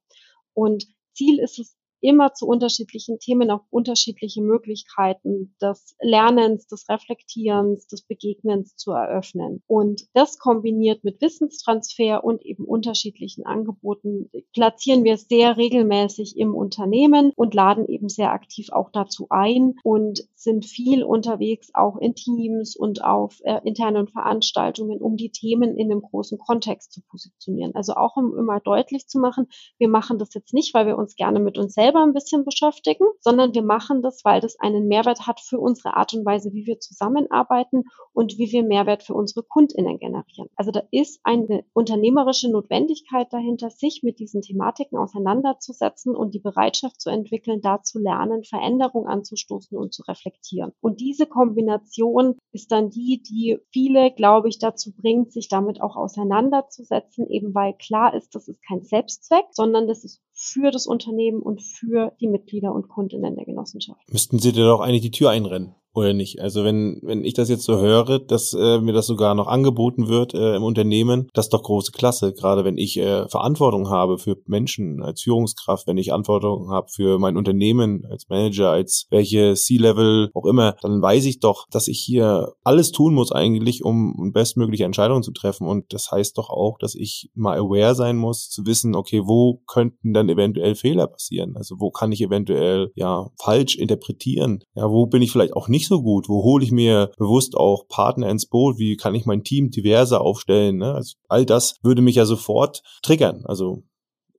Und Ziel ist es immer zu unterschiedlichen Themen auch unterschiedliche Möglichkeiten des Lernens, des Reflektierens, des Begegnens zu eröffnen. Und das kombiniert mit Wissenstransfer und eben unterschiedlichen Angeboten platzieren wir sehr regelmäßig im Unternehmen und laden eben sehr aktiv auch dazu ein und sind viel unterwegs auch in Teams und auf äh, internen Veranstaltungen, um die Themen in einem großen Kontext zu positionieren. Also auch um immer deutlich zu machen, wir machen das jetzt nicht, weil wir uns gerne mit uns selber ein bisschen beschäftigen, sondern wir machen das, weil das einen Mehrwert hat für unsere Art und Weise, wie wir zusammenarbeiten und wie wir Mehrwert für unsere KundInnen generieren. Also da ist eine unternehmerische Notwendigkeit dahinter, sich mit diesen Thematiken auseinanderzusetzen und die Bereitschaft zu entwickeln, da zu lernen, Veränderung anzustoßen und zu reflektieren. Und diese Kombination ist dann die, die viele, glaube ich, dazu bringt, sich damit auch auseinanderzusetzen, eben weil klar ist, das ist kein Selbstzweck, sondern das ist für das Unternehmen und für die Mitglieder und Kundinnen der Genossenschaft. Müssten Sie dir doch eigentlich die Tür einrennen? Oder nicht? Also wenn, wenn ich das jetzt so höre, dass äh, mir das sogar noch angeboten wird äh, im Unternehmen, das ist doch große Klasse, gerade wenn ich äh, Verantwortung habe für Menschen als Führungskraft, wenn ich Verantwortung habe für mein Unternehmen als Manager, als welche C-Level auch immer, dann weiß ich doch, dass ich hier alles tun muss eigentlich, um bestmögliche Entscheidungen zu treffen. Und das heißt doch auch, dass ich mal aware sein muss, zu wissen, okay, wo könnten dann eventuell Fehler passieren? Also wo kann ich eventuell ja falsch interpretieren? Ja, wo bin ich vielleicht auch nicht nicht so gut? Wo hole ich mir bewusst auch Partner ins Boot? Wie kann ich mein Team diverser aufstellen? Ne? Also all das würde mich ja sofort triggern. Also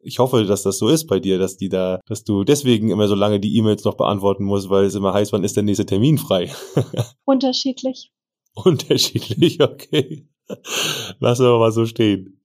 ich hoffe, dass das so ist bei dir, dass die da, dass du deswegen immer so lange die E-Mails noch beantworten musst, weil es immer heißt, wann ist der nächste Termin frei? (laughs) Unterschiedlich. Unterschiedlich, okay. Lass aber mal so stehen.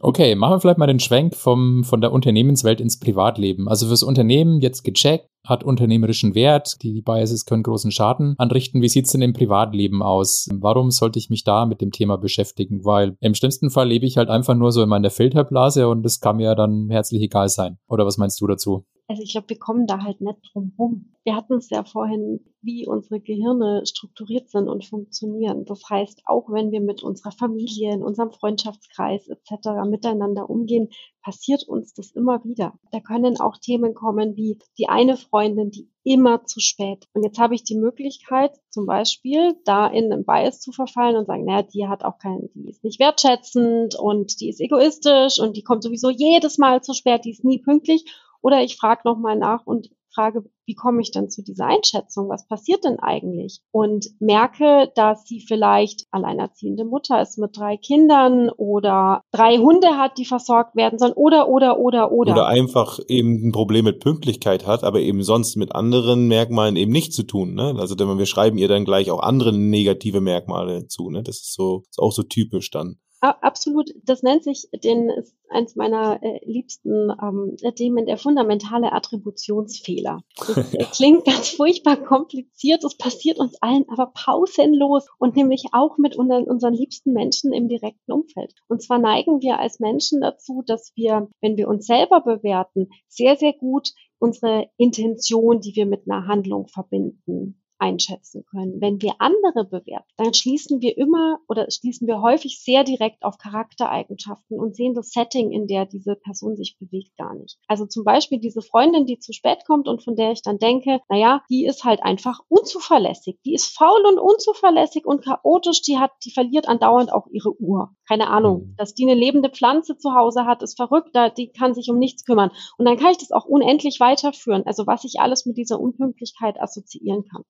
Okay, machen wir vielleicht mal den Schwenk vom, von der Unternehmenswelt ins Privatleben. Also fürs Unternehmen jetzt gecheckt, hat unternehmerischen Wert, die Biases können großen Schaden anrichten. Wie sieht's denn im Privatleben aus? Warum sollte ich mich da mit dem Thema beschäftigen? Weil im schlimmsten Fall lebe ich halt einfach nur so in meiner Filterblase und das kann mir dann herzlich egal sein. Oder was meinst du dazu? Also ich glaube, wir kommen da halt nicht drum rum. Wir hatten es ja vorhin, wie unsere Gehirne strukturiert sind und funktionieren. Das heißt, auch wenn wir mit unserer Familie, in unserem Freundschaftskreis etc. miteinander umgehen, passiert uns das immer wieder. Da können auch Themen kommen wie die eine Freundin, die immer zu spät. Und jetzt habe ich die Möglichkeit, zum Beispiel da in einen Bias zu verfallen und sagen, naja, die hat auch keinen, die ist nicht wertschätzend und die ist egoistisch und die kommt sowieso jedes Mal zu spät, die ist nie pünktlich. Oder ich frage nochmal nach und frage, wie komme ich denn zu dieser Einschätzung? Was passiert denn eigentlich? Und merke, dass sie vielleicht alleinerziehende Mutter ist mit drei Kindern oder drei Hunde hat, die versorgt werden sollen oder, oder, oder, oder. Oder einfach eben ein Problem mit Pünktlichkeit hat, aber eben sonst mit anderen Merkmalen eben nicht zu tun. Ne? Also wir schreiben ihr dann gleich auch andere negative Merkmale zu. Ne? Das ist so, ist auch so typisch dann. Absolut, das nennt sich, den ist eins meiner äh, liebsten ähm, Themen, der fundamentale Attributionsfehler. Das (laughs) äh, klingt ganz furchtbar kompliziert, das passiert uns allen aber pausenlos und nämlich auch mit unseren, unseren liebsten Menschen im direkten Umfeld. Und zwar neigen wir als Menschen dazu, dass wir, wenn wir uns selber bewerten, sehr, sehr gut unsere Intention, die wir mit einer Handlung verbinden, einschätzen können. Wenn wir andere bewerten, dann schließen wir immer oder schließen wir häufig sehr direkt auf Charaktereigenschaften und sehen das Setting, in der diese Person sich bewegt, gar nicht. Also zum Beispiel diese Freundin, die zu spät kommt und von der ich dann denke, naja, die ist halt einfach unzuverlässig. Die ist faul und unzuverlässig und chaotisch. Die hat, die verliert andauernd auch ihre Uhr. Keine Ahnung. Mhm. Dass die eine lebende Pflanze zu Hause hat, ist verrückt. Die kann sich um nichts kümmern. Und dann kann ich das auch unendlich weiterführen. Also was ich alles mit dieser Unpünktlichkeit assoziieren kann.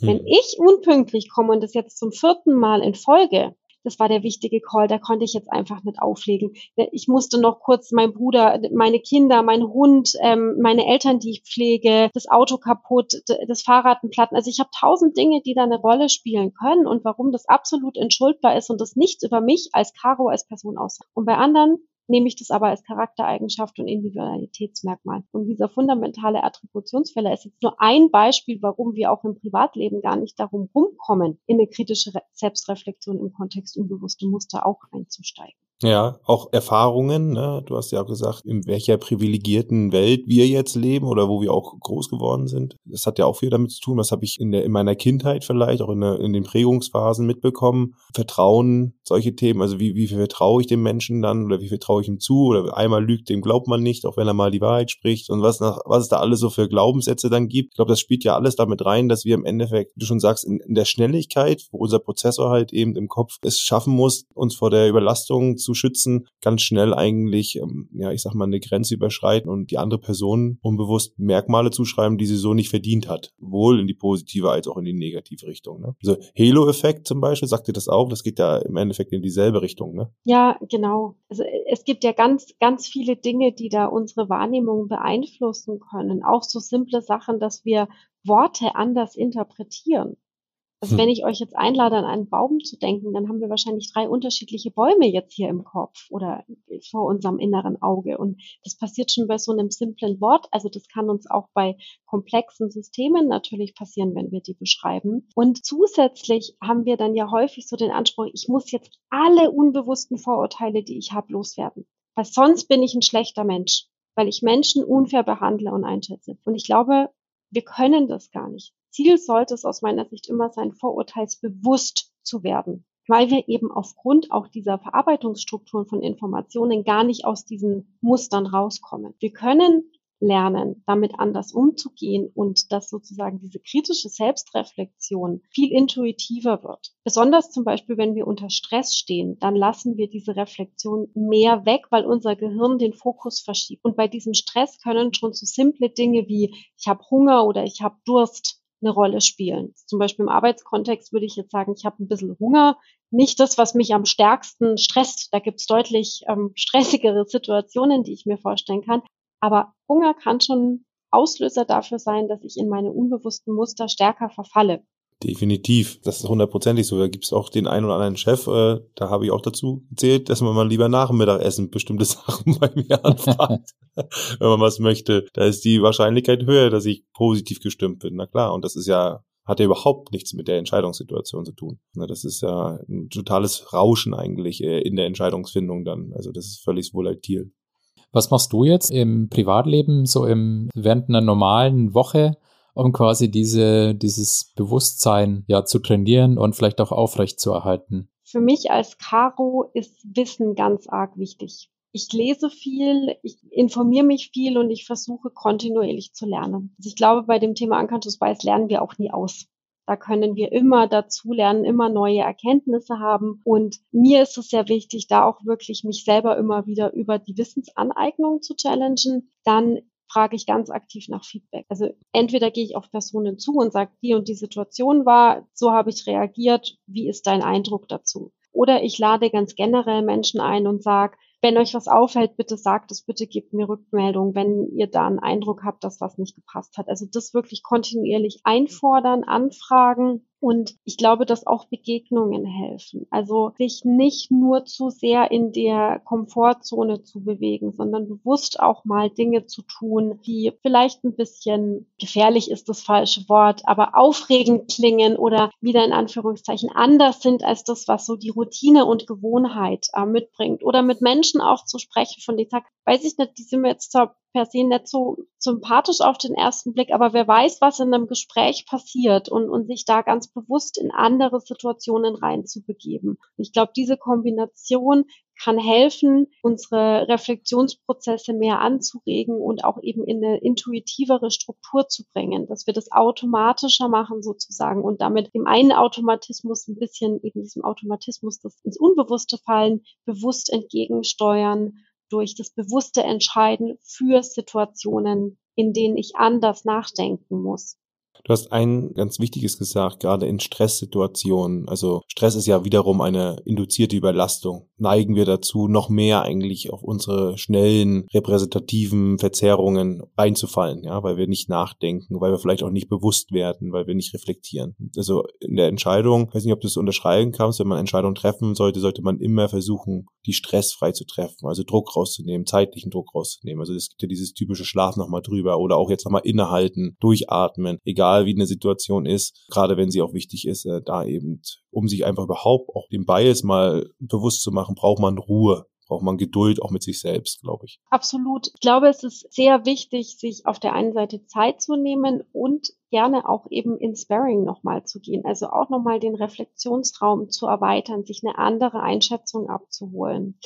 Hm. Wenn ich unpünktlich komme und das jetzt zum vierten Mal in Folge, das war der wichtige Call, da konnte ich jetzt einfach nicht auflegen. Ich musste noch kurz mein Bruder, meine Kinder, mein Hund, ähm, meine Eltern, die ich pflege, das Auto kaputt, das Fahrrad ein Platten. Also ich habe tausend Dinge, die da eine Rolle spielen können und warum das absolut entschuldbar ist und das nichts über mich als Caro als Person aussagt. Und bei anderen nehme ich das aber als Charaktereigenschaft und Individualitätsmerkmal. Und dieser fundamentale Attributionsfehler ist jetzt nur ein Beispiel, warum wir auch im Privatleben gar nicht darum rumkommen, in eine kritische Selbstreflexion im Kontext unbewusste Muster auch einzusteigen. Ja, auch Erfahrungen. Ne? Du hast ja auch gesagt, in welcher privilegierten Welt wir jetzt leben oder wo wir auch groß geworden sind. Das hat ja auch viel damit zu tun. Was habe ich in, der, in meiner Kindheit vielleicht, auch in, der, in den Prägungsphasen mitbekommen? Vertrauen, solche Themen. Also wie, wie viel vertraue ich dem Menschen dann oder wie viel traue ich ihm zu? Oder einmal lügt, dem glaubt man nicht, auch wenn er mal die Wahrheit spricht. Und was, nach, was es da alles so für Glaubenssätze dann gibt. Ich glaube, das spielt ja alles damit rein, dass wir im Endeffekt, du schon sagst, in, in der Schnelligkeit, wo unser Prozessor halt eben im Kopf es schaffen muss, uns vor der Überlastung zu zu schützen, ganz schnell eigentlich, ähm, ja, ich sag mal, eine Grenze überschreiten und die andere Person unbewusst Merkmale zuschreiben, die sie so nicht verdient hat. Wohl in die positive als auch in die negative Richtung. Ne? Also Halo-Effekt zum Beispiel, sagt ihr das auch? Das geht ja im Endeffekt in dieselbe Richtung, ne? Ja, genau. Also es gibt ja ganz, ganz viele Dinge, die da unsere Wahrnehmung beeinflussen können. Auch so simple Sachen, dass wir Worte anders interpretieren. Also wenn ich euch jetzt einlade, an einen Baum zu denken, dann haben wir wahrscheinlich drei unterschiedliche Bäume jetzt hier im Kopf oder vor unserem inneren Auge. Und das passiert schon bei so einem simplen Wort. Also das kann uns auch bei komplexen Systemen natürlich passieren, wenn wir die beschreiben. Und zusätzlich haben wir dann ja häufig so den Anspruch, ich muss jetzt alle unbewussten Vorurteile, die ich habe, loswerden. Weil sonst bin ich ein schlechter Mensch, weil ich Menschen unfair behandle und einschätze. Und ich glaube, wir können das gar nicht. Ziel sollte es aus meiner Sicht immer sein, vorurteilsbewusst zu werden, weil wir eben aufgrund auch dieser Verarbeitungsstrukturen von Informationen gar nicht aus diesen Mustern rauskommen. Wir können lernen, damit anders umzugehen und dass sozusagen diese kritische Selbstreflexion viel intuitiver wird. Besonders zum Beispiel, wenn wir unter Stress stehen, dann lassen wir diese Reflexion mehr weg, weil unser Gehirn den Fokus verschiebt. Und bei diesem Stress können schon so simple Dinge wie ich habe Hunger oder ich habe Durst eine Rolle spielen. Zum Beispiel im Arbeitskontext würde ich jetzt sagen, ich habe ein bisschen Hunger. Nicht das, was mich am stärksten stresst. Da gibt es deutlich ähm, (laughs) stressigere Situationen, die ich mir vorstellen kann. Aber Hunger kann schon Auslöser dafür sein, dass ich in meine unbewussten Muster stärker verfalle. Definitiv, das ist hundertprozentig so. Da gibt's auch den einen oder anderen Chef, äh, da habe ich auch dazu gezählt, dass man mal lieber nach dem Mittagessen bestimmte (laughs) Sachen bei mir anfragt, (laughs) wenn man was möchte. Da ist die Wahrscheinlichkeit höher, dass ich positiv gestimmt bin. Na klar, und das ist ja hat ja überhaupt nichts mit der Entscheidungssituation zu tun. Das ist ja ein totales Rauschen eigentlich äh, in der Entscheidungsfindung dann. Also das ist völlig volatil. Was machst du jetzt im Privatleben, so im, während einer normalen Woche, um quasi diese, dieses Bewusstsein ja zu trainieren und vielleicht auch aufrecht zu erhalten? Für mich als Caro ist Wissen ganz arg wichtig. Ich lese viel, ich informiere mich viel und ich versuche kontinuierlich zu lernen. Also ich glaube, bei dem Thema Unconscious Bias lernen wir auch nie aus. Da können wir immer dazu lernen, immer neue Erkenntnisse haben. Und mir ist es sehr wichtig, da auch wirklich mich selber immer wieder über die Wissensaneignung zu challengen. Dann frage ich ganz aktiv nach Feedback. Also entweder gehe ich auf Personen zu und sage, die und die Situation war, so habe ich reagiert, wie ist dein Eindruck dazu? Oder ich lade ganz generell Menschen ein und sage, wenn euch was auffällt, bitte sagt es, bitte gebt mir Rückmeldung, wenn ihr da einen Eindruck habt, dass was nicht gepasst hat. Also das wirklich kontinuierlich einfordern, anfragen und ich glaube, dass auch Begegnungen helfen. Also sich nicht nur zu sehr in der Komfortzone zu bewegen, sondern bewusst auch mal Dinge zu tun, die vielleicht ein bisschen gefährlich ist das falsche Wort, aber aufregend klingen oder wieder in Anführungszeichen anders sind als das, was so die Routine und Gewohnheit äh, mitbringt. Oder mit Menschen auch zu sprechen, von denen ich sage, weiß ich nicht, die sind mir jetzt zwar per se nicht so sympathisch auf den ersten Blick, aber wer weiß, was in einem Gespräch passiert und, und sich da ganz bewusst in andere Situationen reinzubegeben. Ich glaube, diese Kombination kann helfen, unsere Reflexionsprozesse mehr anzuregen und auch eben in eine intuitivere Struktur zu bringen, dass wir das automatischer machen sozusagen und damit dem einen Automatismus ein bisschen eben diesem Automatismus, das ins Unbewusste fallen, bewusst entgegensteuern durch das bewusste Entscheiden für Situationen, in denen ich anders nachdenken muss. Du hast ein ganz wichtiges gesagt, gerade in Stresssituationen. Also Stress ist ja wiederum eine induzierte Überlastung. Neigen wir dazu, noch mehr eigentlich auf unsere schnellen, repräsentativen Verzerrungen reinzufallen, ja, weil wir nicht nachdenken, weil wir vielleicht auch nicht bewusst werden, weil wir nicht reflektieren. Also in der Entscheidung, ich weiß nicht, ob du es unterschreiben kannst, wenn man Entscheidungen treffen sollte, sollte man immer versuchen, die stressfrei zu treffen, also Druck rauszunehmen, zeitlichen Druck rauszunehmen. Also es gibt ja dieses typische Schlaf nochmal drüber oder auch jetzt nochmal innehalten, durchatmen, egal wie eine Situation ist, gerade wenn sie auch wichtig ist, äh, da eben, um sich einfach überhaupt auch dem Bias mal bewusst zu machen, braucht man Ruhe braucht man Geduld auch mit sich selbst, glaube ich. Absolut. Ich glaube, es ist sehr wichtig, sich auf der einen Seite Zeit zu nehmen und gerne auch eben in Sparring nochmal zu gehen. Also auch nochmal den Reflexionsraum zu erweitern, sich eine andere Einschätzung abzuholen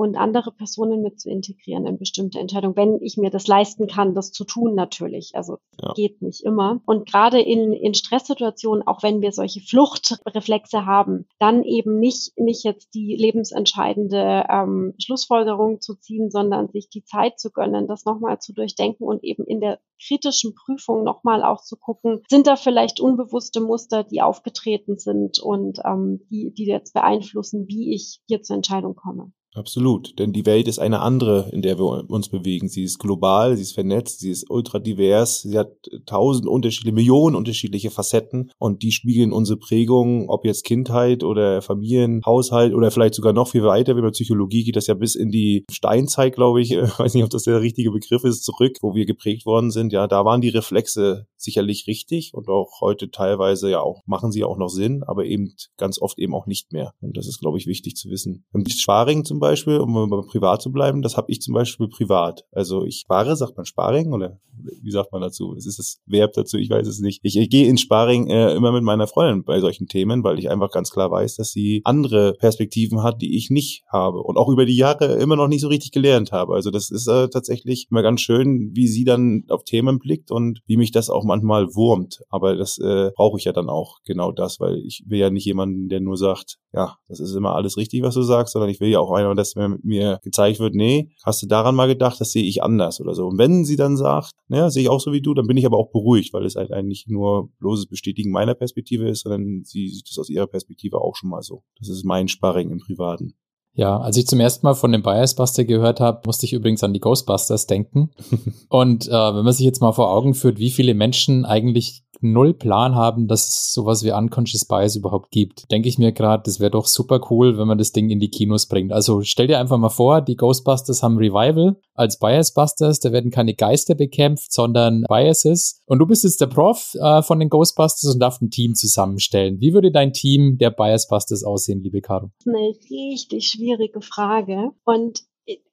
und andere Personen mit zu integrieren in bestimmte Entscheidungen, wenn ich mir das leisten kann, das zu tun natürlich. Also ja. geht nicht immer. Und gerade in, in Stresssituationen, auch wenn wir solche Fluchtreflexe haben, dann eben nicht, nicht jetzt die lebensentscheidende ähm, Schlussfolgerung zu ziehen, sondern sich die Zeit zu gönnen, das nochmal zu durchdenken und eben in der kritischen Prüfung nochmal auch zu gucken, sind da vielleicht unbewusste Muster, die aufgetreten sind und ähm, die, die jetzt beeinflussen, wie ich hier zur Entscheidung komme. Absolut, denn die Welt ist eine andere, in der wir uns bewegen. Sie ist global, sie ist vernetzt, sie ist ultra divers, sie hat tausend unterschiedliche, Millionen unterschiedliche Facetten und die spiegeln unsere Prägungen, ob jetzt Kindheit oder Familien, Haushalt oder vielleicht sogar noch viel weiter. Wie bei Psychologie geht das ja bis in die Steinzeit, glaube ich, (laughs) ich weiß nicht, ob das der richtige Begriff ist, zurück, wo wir geprägt worden sind. Ja, da waren die Reflexe sicherlich richtig und auch heute teilweise ja auch, machen sie auch noch Sinn, aber eben ganz oft eben auch nicht mehr. Und das ist, glaube ich, wichtig zu wissen. Und Sparring zum Beispiel, um mal privat zu bleiben, das habe ich zum Beispiel privat. Also ich spare, sagt man Sparring oder wie sagt man dazu? Es ist das Verb dazu, ich weiß es nicht. Ich, ich gehe in Sparring äh, immer mit meiner Freundin bei solchen Themen, weil ich einfach ganz klar weiß, dass sie andere Perspektiven hat, die ich nicht habe und auch über die Jahre immer noch nicht so richtig gelernt habe. Also das ist äh, tatsächlich immer ganz schön, wie sie dann auf Themen blickt und wie mich das auch manchmal wurmt. Aber das äh, brauche ich ja dann auch genau das, weil ich will ja nicht jemanden, der nur sagt, ja, das ist immer alles richtig, was du sagst, sondern ich will ja auch einer, dass mir, mir gezeigt wird, nee, hast du daran mal gedacht, das sehe ich anders oder so. Und wenn sie dann sagt, naja, sehe ich auch so wie du, dann bin ich aber auch beruhigt, weil es halt eigentlich nur bloßes Bestätigen meiner Perspektive ist, sondern sie sieht es aus ihrer Perspektive auch schon mal so. Das ist mein Sparring im Privaten. Ja, als ich zum ersten Mal von dem Biasbuster gehört habe, musste ich übrigens an die Ghostbusters denken. (laughs) Und äh, wenn man sich jetzt mal vor Augen führt, wie viele Menschen eigentlich null Plan haben, dass es sowas wie Unconscious Bias überhaupt gibt, denke ich mir gerade, das wäre doch super cool, wenn man das Ding in die Kinos bringt. Also stell dir einfach mal vor, die Ghostbusters haben Revival als Biasbusters, da werden keine Geister bekämpft, sondern Biases. Und du bist jetzt der Prof äh, von den Ghostbusters und darfst ein Team zusammenstellen. Wie würde dein Team der Biasbusters aussehen, liebe Caro? Eine richtig schwierige Frage. Und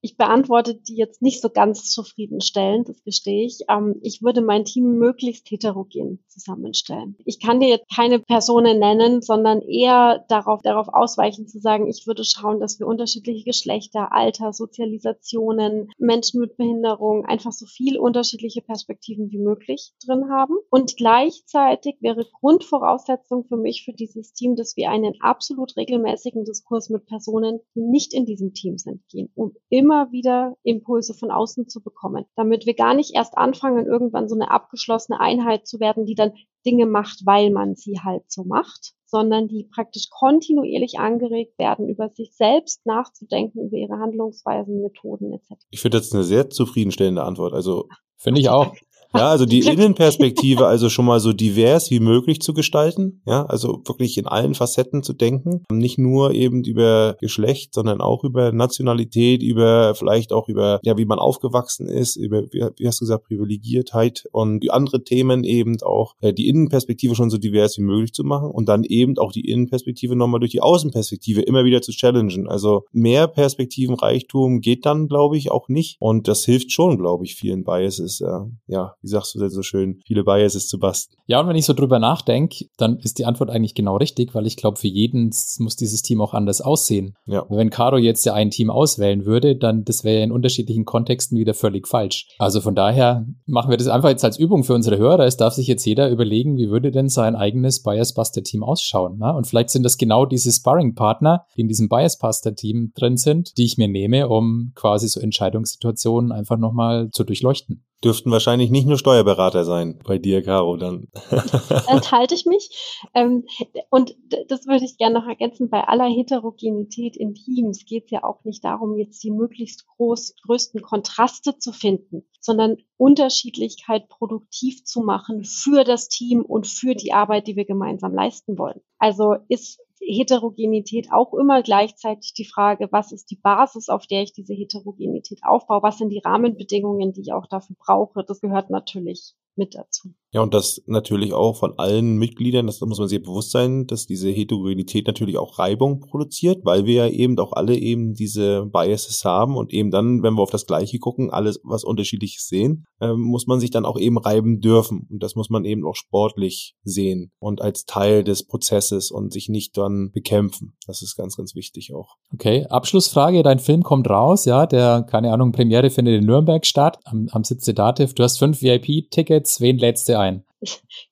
ich beantworte die jetzt nicht so ganz zufriedenstellend, das gestehe ich. Ähm, ich würde mein Team möglichst heterogen zusammenstellen. Ich kann dir jetzt keine Personen nennen, sondern eher darauf, darauf ausweichen zu sagen, ich würde schauen, dass wir unterschiedliche Geschlechter, Alter, Sozialisationen, Menschen mit Behinderung, einfach so viel unterschiedliche Perspektiven wie möglich drin haben. Und gleichzeitig wäre Grundvoraussetzung für mich für dieses Team, dass wir einen absolut regelmäßigen Diskurs mit Personen, die nicht in diesem Team sind, gehen, um immer wieder Impulse von außen zu bekommen, damit wir gar nicht erst anfangen, irgendwann so eine abgeschlossene Einheit zu werden, die dann Dinge macht, weil man sie halt so macht, sondern die praktisch kontinuierlich angeregt werden, über sich selbst nachzudenken, über ihre Handlungsweisen, Methoden etc. Ich finde das eine sehr zufriedenstellende Antwort. Also Finde ich auch. Ja, also die (laughs) Innenperspektive also schon mal so divers wie möglich zu gestalten. Ja, also wirklich in allen Facetten zu denken. Nicht nur eben über Geschlecht, sondern auch über Nationalität, über vielleicht auch über, ja, wie man aufgewachsen ist, über, wie hast du gesagt, Privilegiertheit und andere Themen eben auch äh, die Innenperspektive schon so divers wie möglich zu machen und dann eben auch die Innenperspektive nochmal durch die Außenperspektive immer wieder zu challengen. Also mehr Perspektivenreichtum geht dann, glaube ich, auch nicht. Und das hilft schon, glaube ich, vielen Biases, äh, ja, wie sagst du denn so schön, viele Biases zu basteln. Ja, und wenn ich so drüber nachdenke, dann ist die Antwort eigentlich genau richtig, weil ich glaube, für jeden muss dieses Team auch anders aussehen. Ja. Wenn Caro jetzt ja ein Team auswählen würde, dann das wäre ja in unterschiedlichen Kontexten wieder völlig falsch. Also von daher machen wir das einfach jetzt als Übung für unsere Hörer. Es darf sich jetzt jeder überlegen, wie würde denn sein eigenes Bias-Buster-Team ausschauen. Ne? Und vielleicht sind das genau diese Sparring-Partner, die in diesem Bias-Buster-Team drin sind, die ich mir nehme, um quasi so Entscheidungssituationen einfach nochmal zu durchleuchten. Dürften wahrscheinlich nicht nur Steuerberater sein bei dir, Caro, dann. (laughs) Enthalte ich mich. Ähm, und das würde ich gerne noch ergänzen. Bei aller Heterogenität in Teams geht es ja auch nicht darum, jetzt die möglichst groß, größten Kontraste zu finden, sondern Unterschiedlichkeit produktiv zu machen für das Team und für die Arbeit, die wir gemeinsam leisten wollen. Also ist Heterogenität auch immer gleichzeitig die Frage, was ist die Basis, auf der ich diese Heterogenität aufbaue? Was sind die Rahmenbedingungen, die ich auch dafür brauche? Das gehört natürlich mit dazu. Ja, und das natürlich auch von allen Mitgliedern, das muss man sich bewusst sein, dass diese Heterogenität natürlich auch Reibung produziert, weil wir ja eben auch alle eben diese Biases haben und eben dann, wenn wir auf das Gleiche gucken, alles was unterschiedliches sehen, äh, muss man sich dann auch eben reiben dürfen. Und das muss man eben auch sportlich sehen und als Teil des Prozesses und sich nicht dann bekämpfen. Das ist ganz, ganz wichtig auch. Okay, Abschlussfrage, dein Film kommt raus, ja, der, keine Ahnung, Premiere findet in Nürnberg statt, am, am Sitz der Dativ. Du hast fünf VIP-Tickets, wen du ein?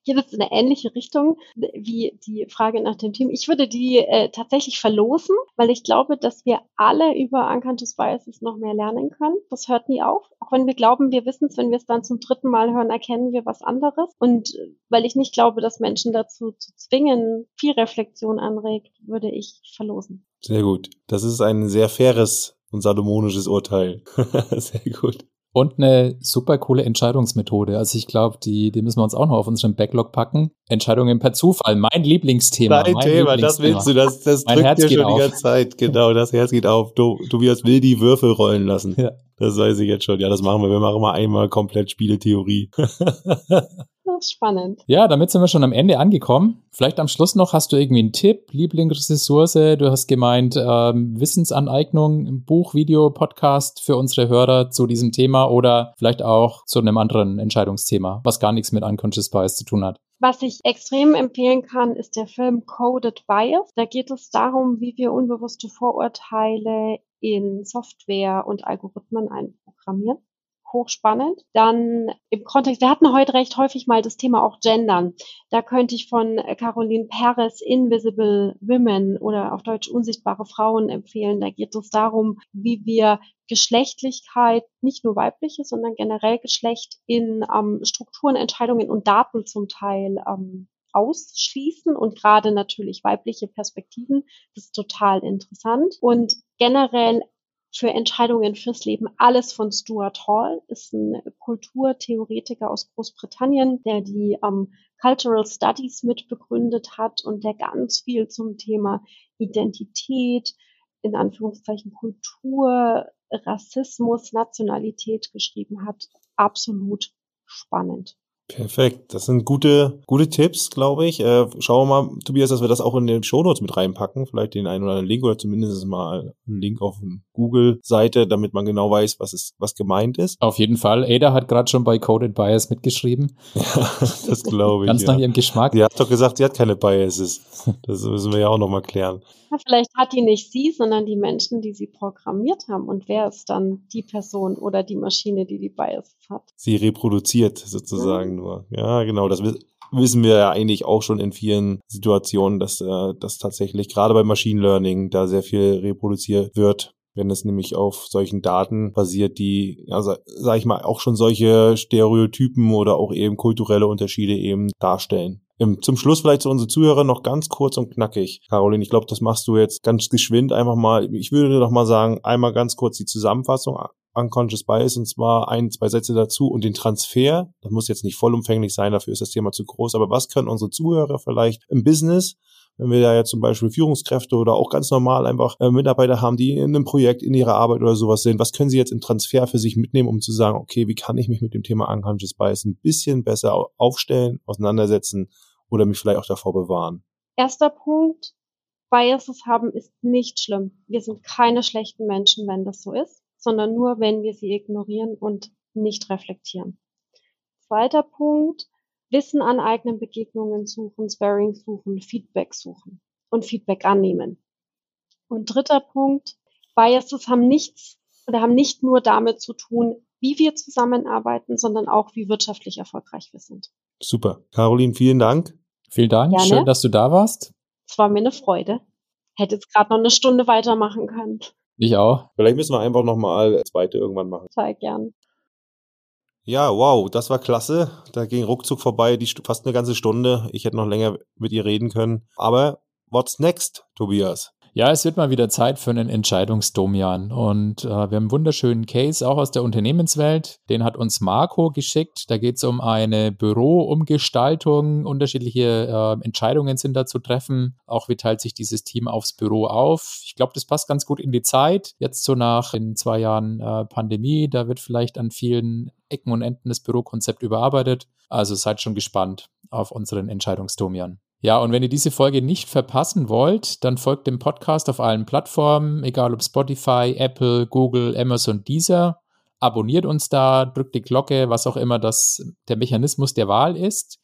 Geht es in eine ähnliche Richtung wie die Frage nach dem Team? Ich würde die äh, tatsächlich verlosen, weil ich glaube, dass wir alle über Unconscious Biases noch mehr lernen können. Das hört nie auf. Auch wenn wir glauben, wir wissen es, wenn wir es dann zum dritten Mal hören, erkennen wir was anderes. Und äh, weil ich nicht glaube, dass Menschen dazu zu zwingen, viel Reflexion anregt, würde ich verlosen. Sehr gut. Das ist ein sehr faires und salomonisches Urteil. (laughs) sehr gut. Und eine super coole Entscheidungsmethode. Also ich glaube, die, die müssen wir uns auch noch auf unseren Backlog packen. Entscheidungen per Zufall, mein Lieblingsthema. Dein mein Thema, das willst du, das, das mein drückt Herz dir geht schon auf. die ganze Zeit. (laughs) Genau, das Herz geht auf. Du, Tobias will die Würfel rollen lassen. Ja. Das weiß ich jetzt schon. Ja, das machen wir. Wir machen mal einmal komplett Spieletheorie. (laughs) Das ist spannend. Ja, damit sind wir schon am Ende angekommen. Vielleicht am Schluss noch, hast du irgendwie einen Tipp, Lieblingsressource? Du hast gemeint, ähm, Wissensaneignung, Buch, Video, Podcast für unsere Hörer zu diesem Thema oder vielleicht auch zu einem anderen Entscheidungsthema, was gar nichts mit Unconscious Bias zu tun hat. Was ich extrem empfehlen kann, ist der Film Coded Bias. Da geht es darum, wie wir unbewusste Vorurteile in Software und Algorithmen einprogrammieren. Hochspannend. Dann im Kontext, wir hatten heute recht häufig mal das Thema auch Gendern. Da könnte ich von Caroline Perez Invisible Women oder auf Deutsch unsichtbare Frauen empfehlen. Da geht es darum, wie wir Geschlechtlichkeit, nicht nur weibliche, sondern generell Geschlecht in ähm, Strukturen, Entscheidungen und Daten zum Teil ähm, ausschließen und gerade natürlich weibliche Perspektiven. Das ist total interessant. Und generell für Entscheidungen fürs Leben alles von Stuart Hall, ist ein Kulturtheoretiker aus Großbritannien, der die ähm, Cultural Studies mitbegründet hat und der ganz viel zum Thema Identität, in Anführungszeichen Kultur, Rassismus, Nationalität geschrieben hat. Absolut spannend. Perfekt. Das sind gute, gute Tipps, glaube ich. Äh, schauen wir mal, Tobias, dass wir das auch in den Shownotes mit reinpacken. Vielleicht den einen oder anderen Link oder zumindest mal einen Link auf eine Google-Seite, damit man genau weiß, was ist, was gemeint ist. Auf jeden Fall. Ada hat gerade schon bei Coded Bias mitgeschrieben. (laughs) Ja, das glaube ich. Ganz ja. nach ihrem Geschmack. Die hat doch gesagt, sie hat keine Biases. (laughs) Das müssen wir ja auch nochmal klären. Ja, vielleicht hat die nicht sie, sondern die Menschen, die sie programmiert haben. Und wer ist dann die Person oder die Maschine, die die Biases hat? Sie reproduziert sozusagen mhm. nur. Ja, genau. Das wissen wir ja eigentlich auch schon in vielen Situationen, dass äh, das tatsächlich gerade bei Machine Learning da sehr viel reproduziert wird wenn es nämlich auf solchen Daten basiert, die, ja, sag ich mal, auch schon solche Stereotypen oder auch eben kulturelle Unterschiede eben darstellen. Zum Schluss vielleicht zu unseren Zuhörern noch ganz kurz und knackig. Caroline, ich glaube, das machst du jetzt ganz geschwind einfach mal. Ich würde doch mal sagen, einmal ganz kurz die Zusammenfassung. Unconscious Bias und zwar ein, zwei Sätze dazu und den Transfer. Das muss jetzt nicht vollumfänglich sein, dafür ist das Thema zu groß. Aber was können unsere Zuhörer vielleicht im Business wenn wir da ja zum Beispiel Führungskräfte oder auch ganz normal einfach äh, Mitarbeiter haben, die in einem Projekt, in ihrer Arbeit oder sowas sind, was können sie jetzt im Transfer für sich mitnehmen, um zu sagen, okay, wie kann ich mich mit dem Thema Unconscious Bias ein bisschen besser aufstellen, auseinandersetzen oder mich vielleicht auch davor bewahren? Erster Punkt, Biases haben ist nicht schlimm. Wir sind keine schlechten Menschen, wenn das so ist, sondern nur, wenn wir sie ignorieren und nicht reflektieren. Zweiter Punkt, Wissen aneignen, Begegnungen suchen, Sparring suchen, Feedback suchen und Feedback annehmen. Und dritter Punkt, Biases haben nichts oder haben nicht nur damit zu tun, wie wir zusammenarbeiten, sondern auch, wie wirtschaftlich erfolgreich wir sind. Super. Caroline, vielen Dank. Vielen Dank. Gerne. Schön, dass du da warst. Es war mir eine Freude. Hätte jetzt gerade noch eine Stunde weitermachen können. Ich auch. Vielleicht müssen wir einfach nochmal eine zweite irgendwann machen. Sehr gern. Ja, wow, das war klasse. Da ging ruckzuck vorbei, die fast eine ganze Stunde. Ich hätte noch länger mit ihr reden können. Aber what's next, Tobias? Ja, es wird mal wieder Zeit für einen Entscheidungsdomian. Und äh, wir haben einen wunderschönen Case auch aus der Unternehmenswelt. Den hat uns Marco geschickt. Da geht es um eine Büroumgestaltung. Unterschiedliche äh, Entscheidungen sind da zu treffen. Auch wie teilt sich dieses Team aufs Büro auf? Ich glaube, das passt ganz gut in die Zeit. Jetzt so nach in zwei Jahren äh, Pandemie. Da wird vielleicht an vielen Ecken und Enden das Bürokonzept überarbeitet. Also seid schon gespannt auf unseren Entscheidungsdomian. Ja, und wenn ihr diese Folge nicht verpassen wollt, dann folgt dem Podcast auf allen Plattformen, egal ob Spotify, Apple, Google, Amazon, Deezer. Abonniert uns da, drückt die Glocke, was auch immer das der Mechanismus der Wahl ist.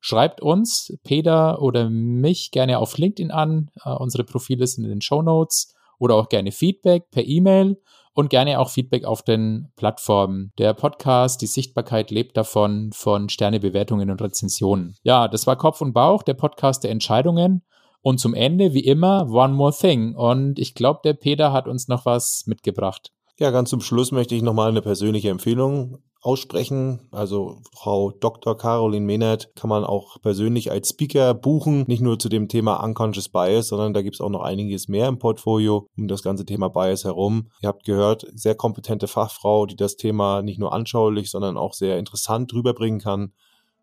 Schreibt uns, Peter oder mich, gerne auf LinkedIn an. Uh, unsere Profile sind in den Show Notes oder auch gerne Feedback per E-Mail und gerne auch Feedback auf den Plattformen. Der Podcast, die Sichtbarkeit lebt davon, von Sternebewertungen und Rezensionen. Ja, das war Kopf und Bauch, der Podcast der Entscheidungen. Und zum Ende, wie immer, One More Thing. Und ich glaube, der Peter hat uns noch was mitgebracht. Ja, ganz zum Schluss möchte ich nochmal eine persönliche Empfehlung aussprechen. Also Frau Dr. Caroline Mehnert kann man auch persönlich als Speaker buchen, nicht nur zu dem Thema Unconscious Bias, sondern da gibt es auch noch einiges mehr im Portfolio um das ganze Thema Bias herum. Ihr habt gehört, sehr kompetente Fachfrau, die das Thema nicht nur anschaulich, sondern auch sehr interessant rüberbringen kann.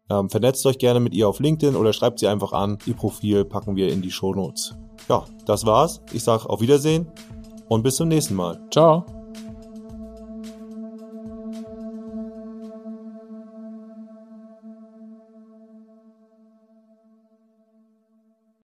Ähm, vernetzt euch gerne mit ihr auf LinkedIn oder schreibt sie einfach an. Ihr Profil packen wir in die Show Notes. Ja, das war's. Ich sage auf Wiedersehen und bis zum nächsten Mal. Ciao.